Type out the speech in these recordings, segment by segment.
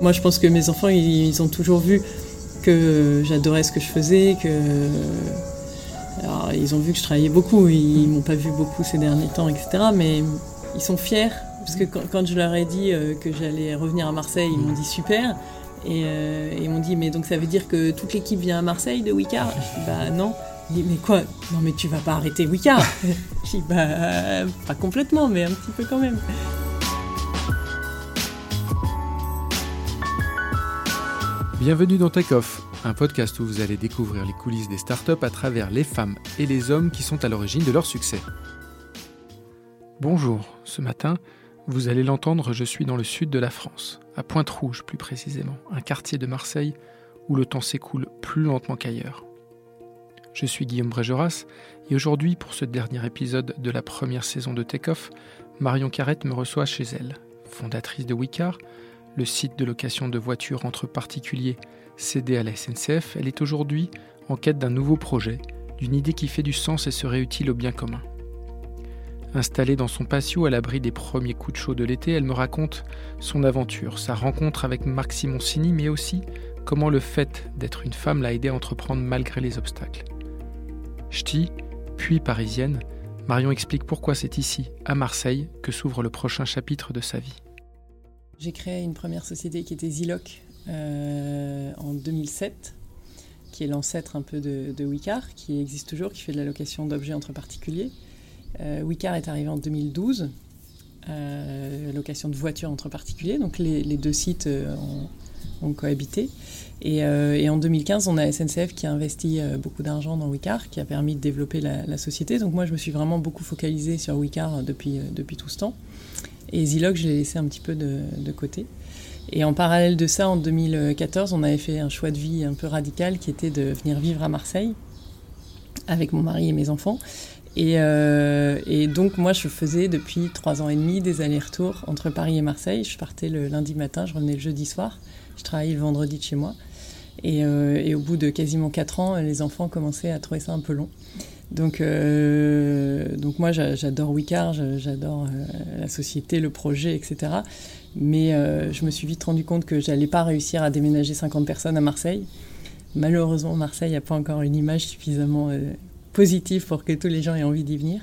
Moi, je pense que mes enfants, ils ont toujours vu que j'adorais ce que je faisais, que. Alors, ils ont vu que je travaillais beaucoup, ils m'ont pas vu beaucoup ces derniers temps, etc. Mais ils sont fiers parce que quand, je leur ai dit euh, que j'allais revenir à Marseille, ils m'ont dit super. Et, euh, ils m'ont dit, mais donc ça veut dire que toute l'équipe vient à Marseille de Wicard Je dis, bah non. Mais quoi? Non, mais tu vas pas arrêter Wicard Je dis, bah pas complètement, mais un petit peu quand même. Bienvenue dans Take Off, un podcast où vous allez découvrir les coulisses des startups à travers les femmes et les hommes qui sont à l'origine de leur succès. Bonjour, ce matin, vous allez l'entendre, je suis dans le sud de la France, à Pointe-Rouge plus précisément, un quartier de Marseille où le temps s'écoule plus lentement qu'ailleurs. Je suis Guillaume Brégeras et aujourd'hui, pour ce dernier épisode de la première saison de Takeoff, Marion Carrette me reçoit chez elle. Fondatrice de Wicar, le site de location de voitures entre particuliers cédé à la SNCF, elle est aujourd'hui en quête d'un nouveau projet, d'une idée qui fait du sens et serait utile au bien commun. Installée dans son patio à l'abri des premiers coups de chaud de l'été, elle me raconte son aventure, sa rencontre avec Marc Simoncini, mais aussi comment le fait d'être une femme l'a aidé à entreprendre malgré les obstacles. Ch'ti, puis parisienne, Marion explique pourquoi c'est ici, à Marseille, que s'ouvre le prochain chapitre de sa vie. J'ai créé une première société qui était Ziloc euh, en 2007, qui est l'ancêtre un peu de, de Wicar, qui existe toujours, qui fait de la location d'objets entre particuliers. Euh, Wicar est arrivé en 2012, euh, location de voitures entre particuliers, donc les, deux sites euh, ont, cohabité. Et, en 2015, on a SNCF qui a investi beaucoup d'argent dans Wicar, qui a permis de développer la, société. Donc moi, je me suis vraiment beaucoup focalisée sur Wicar depuis, depuis tout ce temps. Et Zilog, je l'ai laissé un petit peu de, côté. Et en parallèle de ça, en 2014, on avait fait un choix de vie un peu radical qui était de venir vivre à Marseille avec mon mari et mes enfants. Euh, et, donc moi, je faisais depuis trois ans et demi des allers-retours entre Paris et Marseille. Je partais le lundi matin, je revenais le jeudi soir. Je travaillais le vendredi de chez moi. Et, euh, au bout de quasiment quatre ans, les enfants commençaient à trouver ça un peu long. Donc, euh, donc moi, j'adore Wicard, j'adore la société, le projet, etc. Mais je me suis vite rendu compte que j'allais pas réussir à déménager 50 personnes à Marseille. Malheureusement, Marseille n'a pas encore une image suffisamment positif pour que tous les gens aient envie d'y venir.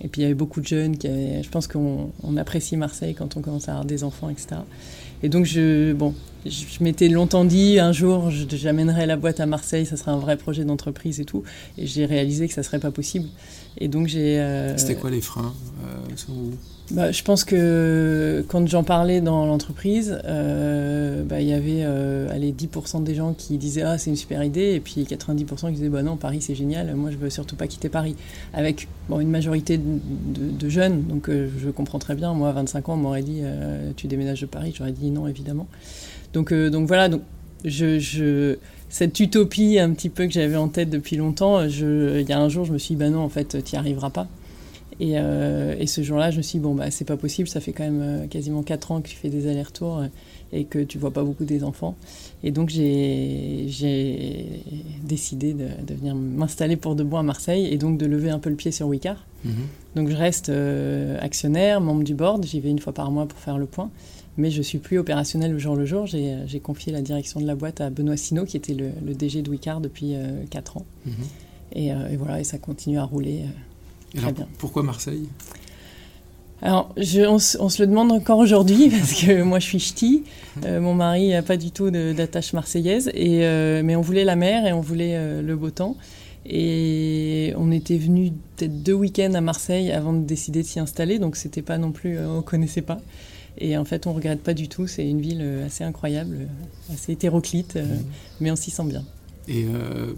Et puis il y avait beaucoup de jeunes je pense qu'on apprécie Marseille quand on commence à avoir des enfants, etc. Et donc je, bon, je, m'étais longtemps dit un jour j'amènerai la boîte à Marseille, ça serait un vrai projet d'entreprise et tout. Et j'ai réalisé que ça serait pas possible. Et donc j'ai. Euh, C'était quoi les freins euh, bah, je pense que quand j'en parlais dans l'entreprise, euh, bah, il y avait euh, allez, 10% des gens qui disaient Ah, c'est une super idée, et puis 90% qui disaient Bah non, Paris c'est génial, moi je veux surtout pas quitter Paris. Avec une majorité de, jeunes, donc euh, je comprends très bien. Moi, à 25 ans, on m'aurait dit Tu déménages de Paris J'aurais dit non, évidemment. Donc, donc voilà, donc, je, cette utopie un petit peu que j'avais en tête depuis longtemps, il y a un jour, je me suis dit Bah non, en fait, tu n'y arriveras pas. Euh, et, ce jour-là, je me suis dit, bon, bah, c'est pas possible, ça fait quand même euh, quasiment 4 ans que tu fais des allers-retours euh, et que tu vois pas beaucoup des enfants. Et donc, j'ai décidé de, venir m'installer pour de bon à Marseille et donc de lever un peu le pied sur Wicar. Mhm. Donc, je reste actionnaire, membre du board, j'y vais une fois par mois pour faire le point. Mais je suis plus opérationnel au jour le jour. J'ai confié la direction de la boîte à Benoît Sino, qui était le, DG de Wicar depuis 4 ans. Mhm. et, et, voilà, et ça continue à rouler pourquoi Marseille? Alors, on, se le demande encore aujourd'hui parce que moi je suis ch'ti, euh, mon mari n'a pas du tout d'attache marseillaise, et, euh, mais on voulait la mer et on voulait euh, le beau temps. Et on était venu peut-être deux week-ends à Marseille avant de décider de s'y installer, donc c'était pas non plus, on connaissait pas. Et en fait, on regrette pas du tout, c'est une ville assez incroyable, assez hétéroclite, mmh. mais on s'y sent bien. Et euh,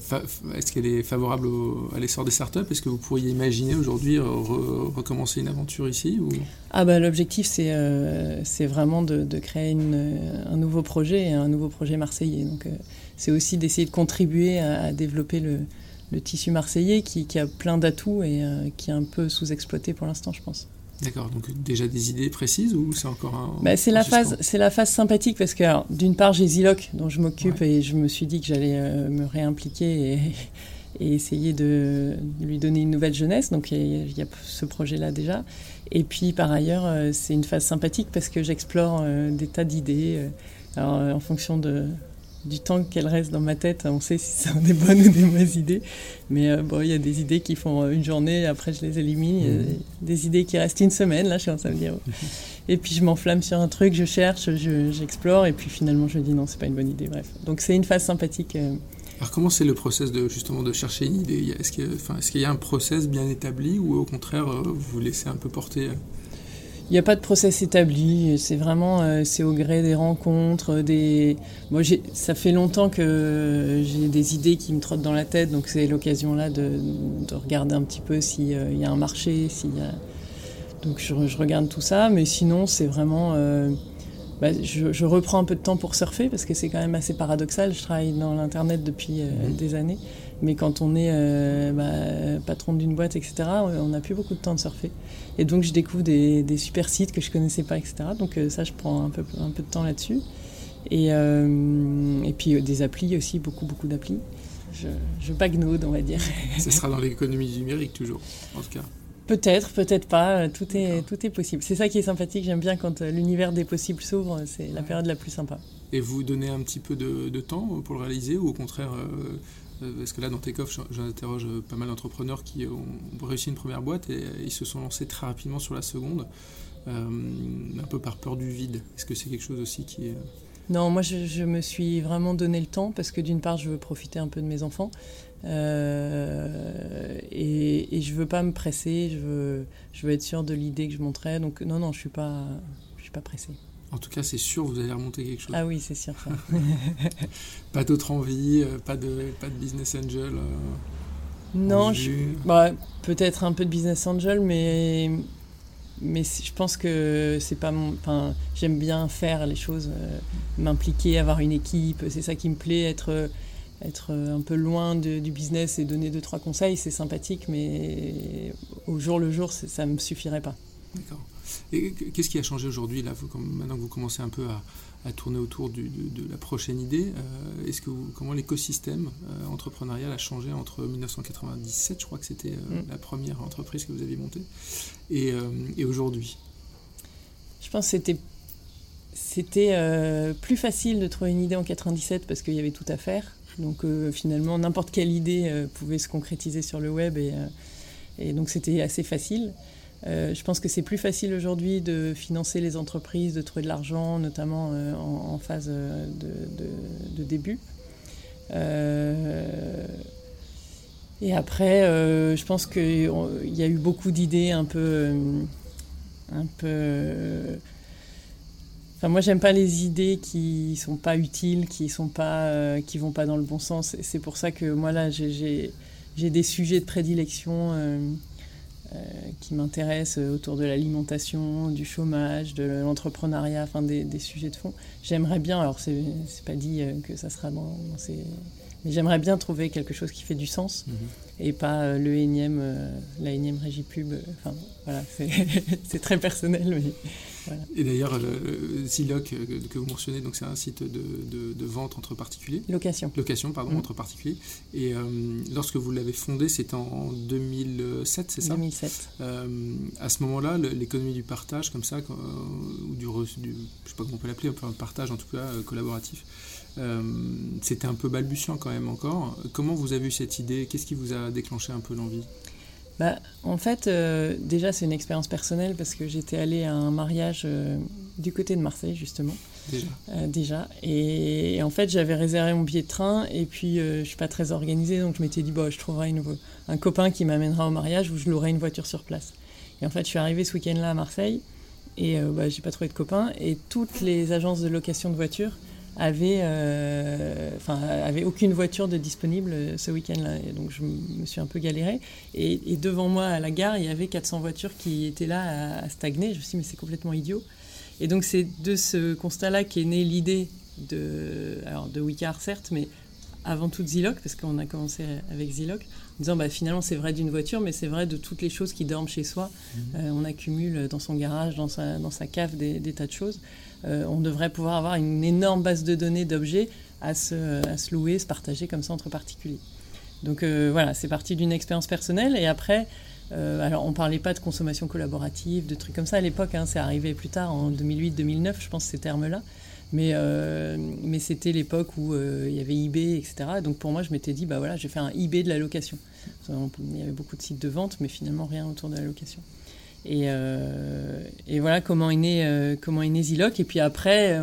est-ce qu'elle est favorable à l'essor des startups? Est-ce que vous pourriez imaginer aujourd'hui recommencer une aventure ici ah bah, L'objectif, c'est euh, vraiment de, créer un nouveau projet, un nouveau projet marseillais. Donc, c'est aussi d'essayer de contribuer à, développer le, le, tissu marseillais qui, qui a plein d'atouts et qui est un peu sous-exploité pour l'instant, je pense. D'accord, donc déjà des idées précises ou c'est encore un. Bah, c'est la phase, c'est la phase sympathique parce que d'une part j'ai Ziloc dont je m'occupe et je me suis dit que j'allais euh, me réimpliquer et, et, essayer de lui donner une nouvelle jeunesse. Donc il y, a ce projet-là déjà. Et puis par ailleurs euh, c'est une phase sympathique parce que j'explore euh, des tas d'idées. en fonction de, du temps qu'elles restent dans ma tête, on sait si c'est des bonnes ou des mauvaises idées. Mais euh, bon, il y a des idées qui font une journée, après je les élimine. Y a mmh. des idées qui restent une semaine, là je commence à me dire. Et puis je m'enflamme sur un truc, je cherche, j'explore, et puis finalement je dis non, c'est pas une bonne idée. Bref. Donc c'est une phase sympathique. Euh. Alors comment c'est le process de justement de chercher une idée? Est-ce qu'il y, a un process bien établi ou au contraire euh, vous vous laissez un peu porter il n'y a pas de process établi, c'est vraiment euh, c'est au gré des rencontres, des. Moi, ça fait longtemps que j'ai des idées qui me trottent dans la tête, donc c'est l'occasion là de, de, regarder un petit peu s'il euh, y a un marché, s'il y a. Donc je, regarde tout ça, mais sinon c'est vraiment. Euh, bah, je, je, reprends un peu de temps pour surfer parce que c'est quand même assez paradoxal. Je travaille dans l'internet depuis mmh. des années, mais quand on est bah, patron d'une boîte, etc., on n'a plus beaucoup de temps de surfer. Et donc je découvre des, super sites que je connaissais pas, etc. Donc euh, ça, je prends un peu, un peu de temps là-dessus. Et, euh, et puis euh, des applis aussi, beaucoup, beaucoup d'applis. Je, je bagnode, on va dire. Ce sera dans l'économie numérique toujours, en tout cas. Peut-être, peut-être pas. Tout est, tout est possible. C'est ça qui est sympathique. J'aime bien quand l'univers des possibles s'ouvre. C'est la période la plus sympa. Et vous donnez un petit peu de, de temps pour le réaliser ou au contraire, euh, parce que là, dans Takeoff, j'interroge euh, pas mal d'entrepreneurs qui ont réussi une première boîte et ils se sont lancés très rapidement sur la seconde, euh, un peu par peur du vide. Est-ce que c'est quelque chose aussi qui est... Non, moi je, me suis vraiment donné le temps parce que d'une part je veux profiter un peu de mes enfants et, je veux pas me presser, je veux, être sûr de l'idée que je montrais. Donc non, non, je suis pas, je suis pas pressée. En tout cas, c'est sûr, vous allez remonter quelque chose. Ah oui, c'est sûr. pas d'autre envie, euh, pas de, pas de business angel euh, Non, bah, peut-être un peu de business angel, mais, mais je pense que c'est pas mon. Enfin, j'aime bien faire les choses, euh, m'impliquer, avoir une équipe, c'est ça qui me plaît, être, être un peu loin du business et donner deux, trois conseils, c'est sympathique, mais au jour le jour, ça ne me suffirait pas. D'accord. Et qu'est-ce qui a changé aujourd'hui, là, maintenant que vous commencez un peu à, tourner autour de, la prochaine idée euh, Est-ce que comment l'écosystème euh, entrepreneurial a changé entre 1997, je crois que c'était euh, mm. la première entreprise que vous aviez montée, et, aujourd'hui? Je pense que c'était c'était plus facile de trouver une idée en 97 parce qu'il y avait tout à faire. Donc finalement, n'importe quelle idée pouvait se concrétiser sur le web et, et donc c'était assez facile. Euh, je pense que c'est plus facile aujourd'hui de financer les entreprises, de trouver de l'argent, notamment euh, en, phase euh, de, début. et après, je pense qu'il y a eu beaucoup d'idées un peu, un peu. Enfin, moi, j'aime pas les idées qui sont pas utiles, qui sont pas, qui vont pas dans le bon sens. C'est pour ça que moi là, j'ai des sujets de prédilection qui m'intéressent euh, autour de l'alimentation, du chômage, de l'entrepreneuriat, enfin des, sujets de fond. J'aimerais bien, alors c'est pas dit euh, que ça sera dans, ces... Mais j'aimerais bien trouver quelque chose qui fait du sens mhm. et pas le énième, la énième régie pub. Enfin, voilà, c'est très personnel, mais et d'ailleurs, Ziloc que vous mentionnez, donc c'est un site de, vente entre particuliers. Location. Location, pardon, mm. entre particuliers. Et euh, lorsque vous l'avez fondé, c'était en 2007, c'est ça? 2007. Euh, à ce moment-là, l'économie du partage, comme ça, ou du, du, je sais pas comment on peut l'appeler, un partage en tout cas euh, collaboratif, c'était un peu balbutiant quand même encore. Comment vous avez eu cette idée? Qu'est-ce qui vous a déclenché un peu l'envie? Bah, En fait, euh, déjà, c'est une expérience personnelle parce que j'étais allée à un mariage euh, du côté de Marseille, justement. Déjà. Euh, déjà. Et, en fait, j'avais réservé mon billet de train et puis je ne suis pas très organisée, donc je m'étais dit, bon, je trouverai une, un copain qui m'amènera au mariage où je louerai une voiture sur place. Et en fait, je suis arrivée ce week-end-là à Marseille et bah, j'ai pas trouvé de copain. Et toutes les agences de location de voitures avait, enfin, avait aucune voiture de disponible ce week-end-là. Donc je me suis un peu galéré. Et, devant moi à la gare, il y avait 400 voitures qui étaient là à, stagner. Je me suis dit, mais c'est complètement idiot. Et donc c'est de ce constat-là qu'est née l'idée de, alors de Wicar certes, mais avant tout Ziloc, parce qu'on a commencé avec Ziloc, en disant bah, finalement c'est vrai d'une voiture, mais c'est vrai de toutes les choses qui dorment chez soi. Mhm. Euh, on accumule dans son garage, dans sa, dans sa cave des, tas de choses. Euh, on devrait pouvoir avoir une énorme base de données d'objets à se, louer, se partager comme ça entre particuliers. Donc euh, voilà, c'est parti d'une expérience personnelle. Et après, alors on parlait pas de consommation collaborative, de trucs comme ça à l'époque, hein, c'est arrivé plus tard, en 2008-2009, je pense, ces termes-là. Mais, euh, c'était l'époque où euh, il y avait eBay, etc. Donc pour moi, je m'étais dit, bah voilà, j'ai fait un eBay de la location. Il y avait beaucoup de sites de vente, mais finalement rien autour de la location. Et, euh, et voilà comment est né, comment est né Ziloc. Et puis après,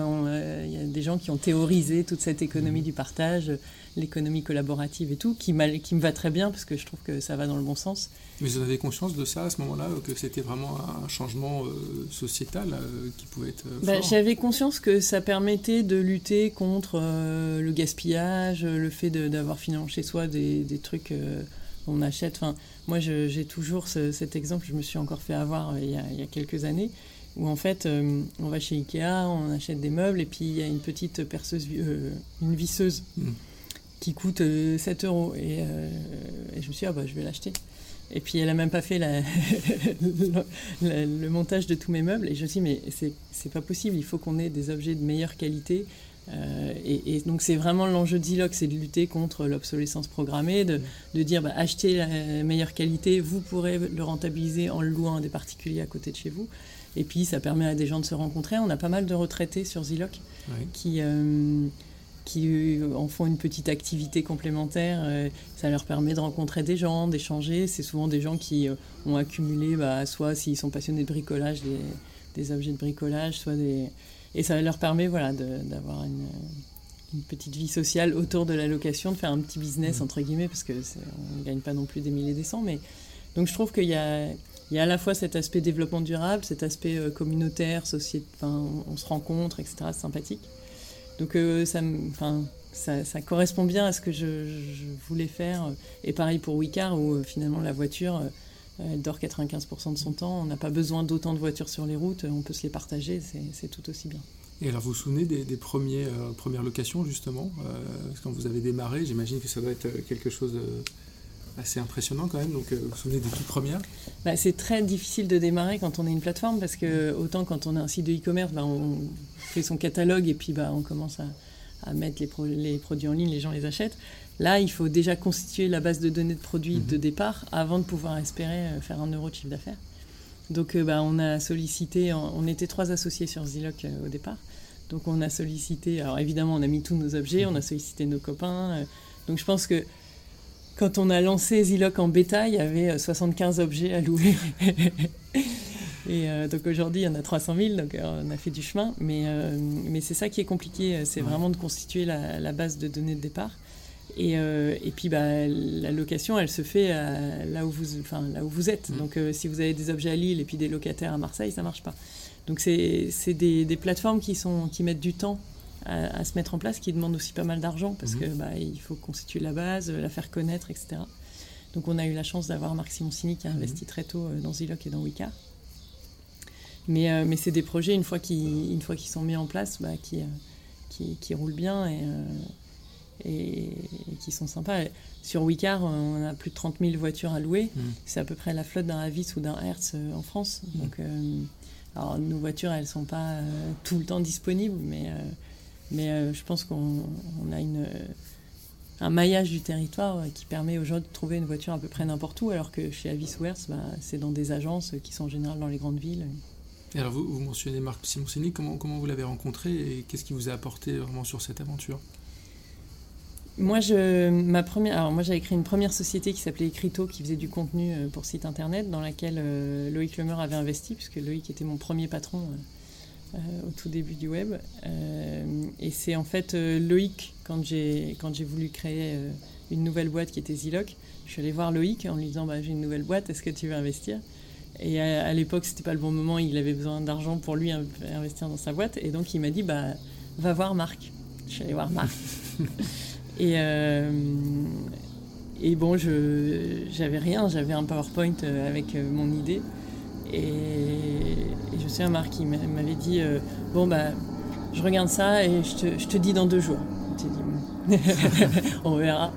il y a des gens qui ont théorisé toute cette économie du partage, l'économie collaborative et tout, qui, qui me va très bien parce que je trouve que ça va dans le bon sens. Mais vous avez conscience de ça à ce moment-là, que c'était vraiment un changement euh, sociétal euh, qui pouvait être euh, bah, J'avais conscience que ça permettait de lutter contre le gaspillage, le fait d'avoir finalement chez soi des, des trucs qu'on achète. Enfin, moi, j'ai toujours cet exemple, je me suis encore fait avoir il y a, il y a quelques années, où en fait, on va chez Ikea, on achète des meubles, et puis il y a une petite perceuse, une visseuse. Mmh. qui coûte 7 euros. Et, et, je me suis dit, ah bah, je vais l'acheter. Et puis elle n'a même pas fait le, montage de tous mes meubles. Et je me suis dit, mais c'est pas possible, il faut qu'on ait des objets de meilleure qualité. Euh, et, donc c'est vraiment l'enjeu de Ziloc, c'est de lutter contre l'obsolescence programmée, de, de dire bah, achetez la meilleure qualité, vous pourrez le rentabiliser en le louant à des particuliers à côté de chez vous. Et puis ça permet à des gens de se rencontrer. On a pas mal de retraités sur Ziloc qui... Euh, qui en font une petite activité complémentaire. Euh, ça leur permet de rencontrer des gens, d'échanger. C'est souvent des gens qui euh, ont accumulé, bah, soit s'ils sont passionnés de bricolage, des, objets de bricolage, soit des... Et ça leur permet voilà, d'avoir une, petite vie sociale autour de la location, de faire un petit business, mmh. entre guillemets, parce qu'on ne gagne pas non plus des milliers et des cents. Mais... Donc je trouve qu'il y a, il y a à la fois cet aspect développement durable, cet aspect euh, communautaire, société, enfin, on se rencontre, etc. C'est sympathique. Donc euh, ça, ça, ça, correspond bien à ce que je, voulais faire. Et pareil pour Wicar, où euh, finalement la voiture, euh, elle dort 95% de son temps. On n'a pas besoin d'autant de voitures sur les routes, on peut se les partager, c'est tout aussi bien. Et alors vous vous souvenez des, premiers, premières locations justement Quand vous avez démarré, j'imagine que ça doit être quelque chose assez impressionnant quand même. Donc, vous vous souvenez des toutes premières? Bah, C'est très difficile de démarrer quand on est une plateforme parce que autant quand on a un site de e-commerce, bah, on fait son catalogue et puis bah, on commence à, mettre les, les, produits en ligne, les gens les achètent. Là, il faut déjà constituer la base de données de produits de mhm. départ avant de pouvoir espérer euh, faire un euro de chiffre d'affaires. Donc, euh, bah, on a sollicité, on était trois associés sur Ziloc euh, au départ. Donc, on a sollicité, alors évidemment, on a mis tous nos objets, on a sollicité nos copains. donc, je pense que quand on a lancé Ziloc en bêta, il y avait 75 objets à louer. Et euh, donc aujourd'hui, il y en a 300 000, donc on a fait du chemin. Mais, euh, mais c'est ça qui est compliqué, c'est vraiment de constituer la, base de données de départ. Et, et puis bah, la location, elle se fait là, où vous, enfin, là où vous êtes. Mm. Donc si vous avez des objets à Lille et puis des locataires à Marseille, ça ne marche pas. Donc c'est des, des, plateformes qui, sont, qui mettent du temps à, se mettre en place, qui demandent aussi pas mal d'argent parce qu'il mm-hmm. que bah, il faut constituer la base, la faire connaître, etc. Donc on a eu la chance d'avoir Marc Simoncini qui a investi mm-hmm. très tôt dans Ziloc et dans Wicca. Mais, euh, mais c'est des projets, une fois qu'ils sont mis en place, bah, qui, euh, qui, qui, roulent bien et, euh, et, qui sont sympas. Sur Wicar, on a plus de 30 000 voitures à louer. Mm. C'est à peu près la flotte d'un Avis ou d'un Hertz en France. Mm. Donc, alors, nos voitures, elles ne sont pas tout le temps disponibles, mais, mais je pense qu'on a une un maillage du territoire qui permet aux gens de trouver une voiture à peu près n'importe où, alors que chez Avis ou Hertz, bah, c'est dans des agences qui sont en général dans les grandes villes alors vous, vous, mentionnez Marc Simoncini, comment, comment vous l'avez rencontré et qu'est-ce qui vous a apporté vraiment sur cette aventure? Moi, je, ma première, alors moi, j'avais créé une première société qui s'appelait Ecrito, qui faisait du contenu euh, pour site internet, dans laquelle euh, Loïc Lemeur avait investi, puisque Loïc était mon premier patron euh, au tout début du web. et c'est en fait Loïc, quand j'ai, quand j'ai voulu créer une nouvelle boîte qui était Ziloc, je suis allé voir Loïc en lui disant bah, J'ai une nouvelle boîte, est-ce que tu veux investir? Et à, à l'époque, c'était pas le bon moment, il avait besoin d'argent pour lui investir dans sa boîte. Et donc, il m'a dit bah, Va voir Marc. Je suis allée voir Marc. et, et bon, je j'avais rien, j'avais un PowerPoint avec mon idée. Et, je me souviens, Marc, il m'avait dit Bon, bah, je regarde ça et je te, je te dis dans deux jours. Dit, on verra.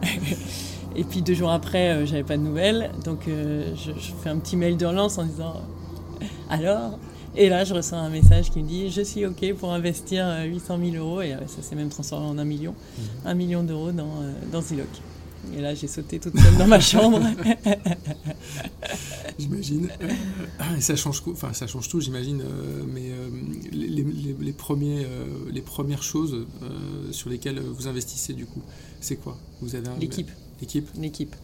Et puis deux jours après, euh, j'avais pas de nouvelles. Donc euh, je, fais un petit mail de relance en disant alors Et là, je reçois un message qui me dit je suis OK pour investir 800 euh, 000 euros. Et ça s'est même transformé en un million. Mmh. Un million d'euros dans, dans Ziloc. Et là, j'ai sauté toute seule dans ma chambre. j'imagine. Et ça change, enfin, ça change tout, j'imagine. mais les, les, premiers, les premières choses sur lesquelles vous investissez, du coup, c'est quoi? Vous avez l'équipe. L'équipe? L'équipe.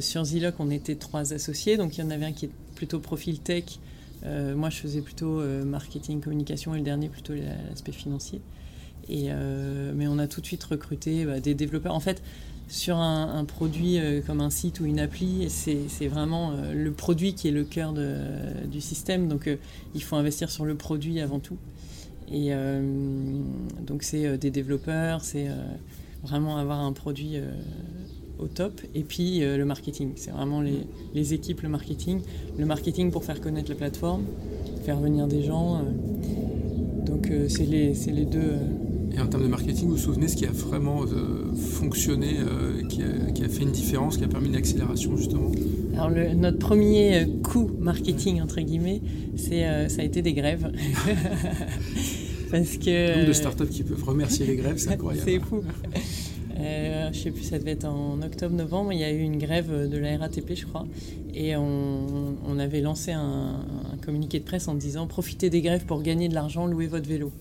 sur Ziloc, on était trois associés, donc il y en avait un qui est plutôt profil tech. Moi, je faisais plutôt marketing, communication, et le dernier plutôt l'aspect financier. Et, mais on a tout de suite recruté bah, des développeurs. En fait, sur un, produit euh, comme un site ou une appli, c'est vraiment euh, le produit qui est le cœur du système. Donc euh, il faut investir sur le produit avant tout. Et donc c'est des développeurs, c'est vraiment avoir un produit au top. Et puis le marketing, c'est vraiment les, les, équipes, le marketing. Le marketing pour faire connaître la plateforme, faire venir des gens. donc c'est les, les deux et en termes de marketing, vous vous souvenez ce qui a vraiment euh, fonctionné, euh, qui, a, fait une différence, qui a permis une accélération justement? Alors notre premier euh, coup marketing entre guillemets, c'est ça a été des grèves. Parce que le nombre de startups qui peuvent remercier les grèves, c'est incroyable. c'est fou. Euh, je sais plus, ça devait être en octobre-novembre, il y a eu une grève de la RATP, je crois, et on, avait lancé un, un, communiqué de presse en disant profitez des grèves pour gagner de l'argent, louez votre vélo.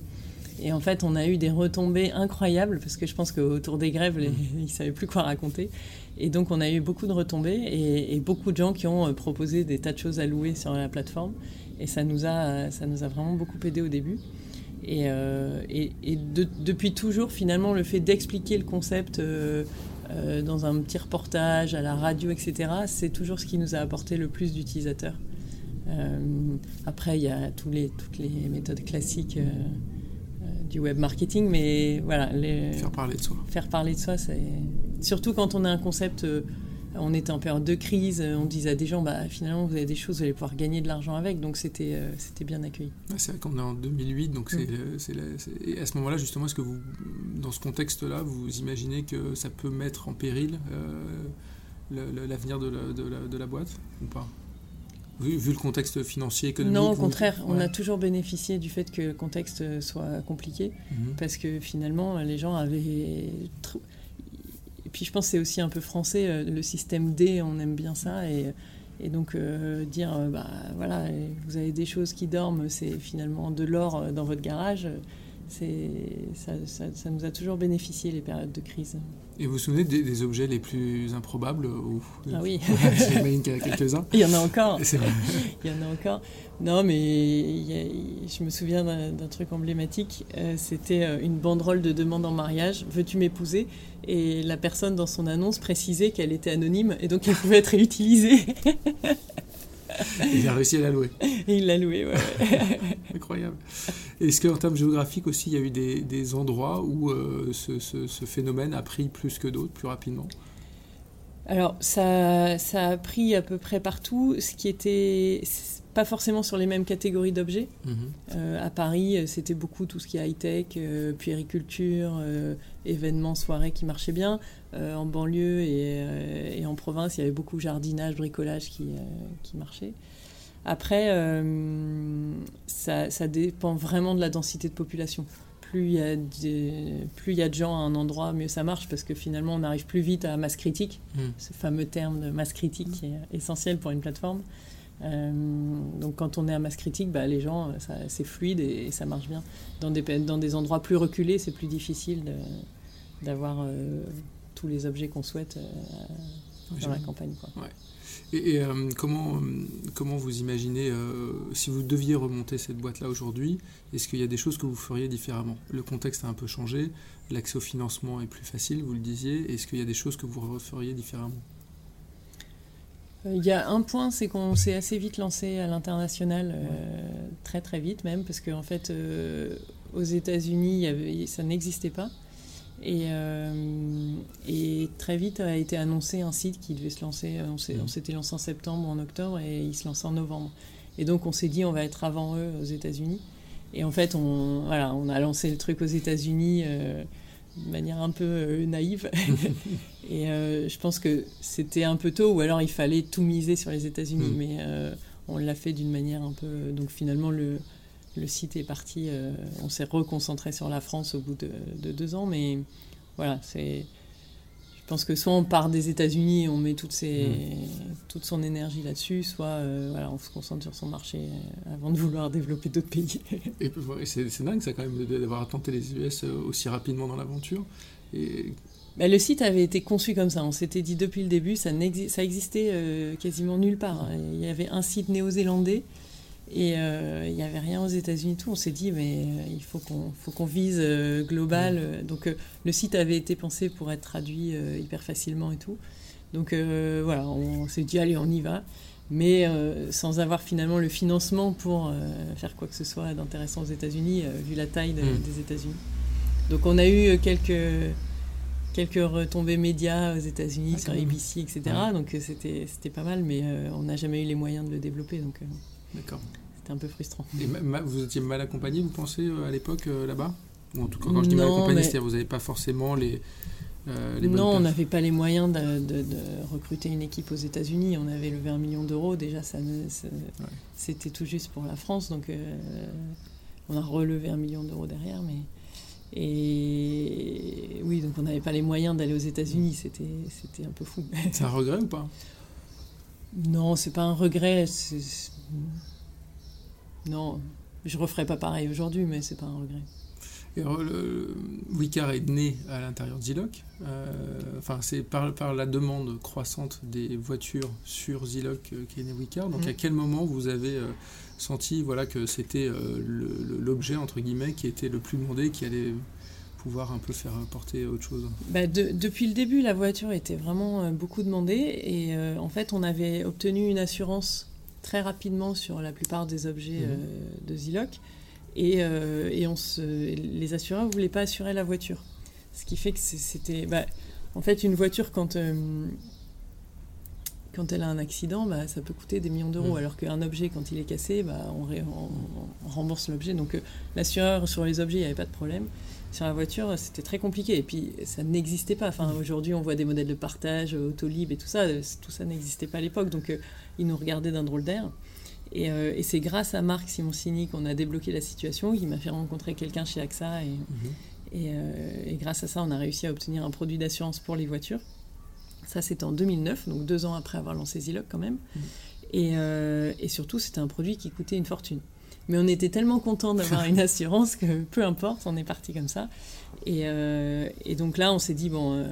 Et en fait, on a eu des retombées incroyables parce que je pense qu'autour des grèves, les, ils ne savaient plus quoi raconter. Et donc, on a eu beaucoup de retombées et, beaucoup de gens qui ont euh, proposé des tas de choses à louer sur la plateforme. Et ça nous a, ça nous a vraiment beaucoup aidé au début. Et, euh, depuis toujours, finalement, le fait d'expliquer le concept euh, dans un petit reportage, à la radio, etc., c'est toujours ce qui nous a apporté le plus d'utilisateurs. après, il y a tous les, toutes les méthodes classiques du web marketing, mais voilà. Les... Faire parler de soi. Faire parler de soi, c'est. Surtout quand on a un concept. Euh, on était en période de crise, euh, on disait à des gens, bah, finalement, vous avez des choses, vous allez pouvoir gagner de l'argent avec, donc c'était euh, c'était bien accueilli. c'est vrai qu'on est en 2008, donc c'est, mm. et à ce moment-là, justement, est-ce que vous, dans ce contexte-là, vous imaginez que ça peut mettre en péril l'avenir de la, de la boîte ou pas? Vu, le contexte financier, économique Non, au contraire, on a toujours bénéficié du fait que le contexte soit compliqué, mhm. parce que finalement, les gens avaient... puis je pense que c'est aussi un peu français, euh, le système D, on aime bien ça, et, et donc euh, dire, euh, bah voilà, vous avez des choses qui dorment, c'est finalement de l'or dans votre garage, ça, ça, ça, nous a toujours bénéficié les périodes de crise. Et vous vous souvenez des, objets les plus improbables ou... Ah oui. Quelques-uns. Il y en a encore. Il y en a encore. Non, mais je me souviens d'un truc emblématique. Euh, c'était euh, une banderole de demande en mariage. Veux-tu m'épouser? Et la personne dans son annonce précisait qu'elle était anonyme et donc elle pouvait être réutilisée. il a réussi à la louer. il l'a loué, ouais. Incroyable. Est-ce qu'en termes géographiques aussi, il y a eu des, endroits où euh, ce, phénomène a pris plus que d'autres, plus rapidement? Alors, ça, ça a pris à peu près partout, ce qui était pas forcément sur les mêmes catégories d'objets. Euh, à Paris, c'était beaucoup tout ce qui est high-tech, euh, puériculture, événements, soirées qui marchaient bien. en banlieue et, en province, il y avait beaucoup jardinage, bricolage qui, qui marchait. Après, euh, ça, dépend vraiment de la densité de population. Plus il, y a plus il y a de gens à un endroit, mieux ça marche parce que finalement on arrive plus vite à masse critique, hmm. ce fameux terme de masse critique qui est essentiel pour une plateforme. Euh, donc quand on est à masse critique, bah, les gens, c'est fluide et, ça marche bien. Dans des, dans des endroits plus reculés, c'est plus difficile d'avoir euh, tous les objets qu'on souhaite dans la campagne. Quoi. Et, euh, comment, euh, comment vous imaginez, euh, si vous deviez remonter cette boîte-là aujourd'hui, est-ce qu'il y a des choses que vous feriez différemment? Le contexte a un peu changé, l'accès au financement est plus facile, vous le disiez. Est-ce qu'il y a des choses que vous feriez différemment? Il y a un point, c'est qu'on s'est assez vite lancé à l'international, très très vite même, parce qu'en fait, aux États-Unis, ça n'existait pas. Et, et, très vite a été annoncé un site qui devait se lancer. On mmh. s'était lancé en septembre, en octobre, et il se lançait en novembre. Et donc on s'est dit on va être avant eux aux États-Unis. Et en fait, on, voilà, on a lancé le truc aux États-Unis de manière un peu euh, naïve. et euh, je pense que c'était un peu tôt, ou alors il fallait tout miser sur les États-Unis. Mm. Mais euh, on l'a fait d'une manière un peu. Donc finalement, le, le site est parti. on s'est reconcentré sur la France au bout de, de deux ans. Mais voilà, c'est. Je pense que soit on part des États-Unis, on met toutes ses, mm. toute son énergie là-dessus, soit euh, voilà, on se concentre sur son marché euh, avant de vouloir développer d'autres pays. et c'est dingue ça quand même d'avoir tenté les US euh, aussi rapidement dans l'aventure. Et... Bah, le site avait été conçu comme ça. On s'était dit depuis le début, ça, ça existait quasiment nulle part. Il y avait un site néo-zélandais et euh, il n'y avait rien aux États-Unis tout. On s'est dit, mais euh, il faut qu'on faut qu'on vise euh, global. Donc le site avait été pensé pour être traduit hyper facilement et tout. Donc voilà, on s'est dit, allez, on y va. Mais sans avoir finalement le financement pour faire quoi que ce soit d'intéressant aux États-Unis, vu la taille mm. des États-Unis. Donc on a eu quelques quelques retombées médias aux États-Unis ah, sur ABC, etc. Donc c'était c'était pas mal, mais on n'a jamais eu les moyens de le développer. Donc D'accord. C'était un peu frustrant. Et vous étiez mal accompagné, vous pensez, euh, à l'époque euh, là-bas? Ou en tout cas, quand je dis mal accompagné, c'est-à-dire vous n'avez pas forcément les. Euh, les non, on n'avait pas les moyens de, recruter une équipe aux États-Unis. On avait levé un million d'euros. Déjà, ça, c'était tout juste pour la France. Donc, on a relevé un million d'euros derrière. Mais... Et oui, donc on n'avait pas les moyens d'aller aux États-Unis. C'était, c'était un peu fou. C'est un regret ou pas? Non, c'est pas un regret. Non, je referai pas pareil aujourd'hui, mais c'est pas un regret. Et le, Wicar est né à l'intérieur de Ziloc. Euh, enfin, c'est par, par, la demande croissante des voitures sur Ziloc euh, qu'est né Wicar. Donc, mm. à quel moment vous avez euh, senti voilà, que c'était l'objet, entre guillemets, qui était le plus demandé, qui allait pouvoir un peu faire porter autre chose? Bah, Depuis le début, la voiture était vraiment beaucoup demandée. Et en fait, on avait obtenu une assurance très rapidement sur la plupart des objets mhm. euh, de Ziloc. Et, euh, et on se, les assureurs ne voulaient pas assurer la voiture. Ce qui fait que c'était. Bah, en fait, une voiture, quand, euh, quand elle a un accident, bah, ça peut coûter des millions d'euros. Mhm. Alors qu'un objet, quand il est cassé, bah, on, on, rembourse l'objet. Donc l'assureur sur les objets, il n'y avait pas de problème. Sur la voiture, c'était très compliqué. Et puis, ça n'existait pas. Enfin, aujourd'hui, on voit des modèles de partage, Autolib et tout ça. Tout ça n'existait pas à l'époque. Donc, il nous regardait d'un drôle d'air. Et, euh, c'est grâce à Marc Simoncini qu'on a débloqué la situation. Il m'a fait rencontrer quelqu'un chez AXA. Et, mhm. euh, et, grâce à ça, on a réussi à obtenir un produit d'assurance pour les voitures. Ça, c'était en 2009, donc deux ans après avoir lancé Ziloc quand même. Mhm. Euh, et, surtout, c'était un produit qui coûtait une fortune. Mais on était tellement content d'avoir une assurance que peu importe, on est parti comme ça. Et, et donc là, on s'est dit, bon,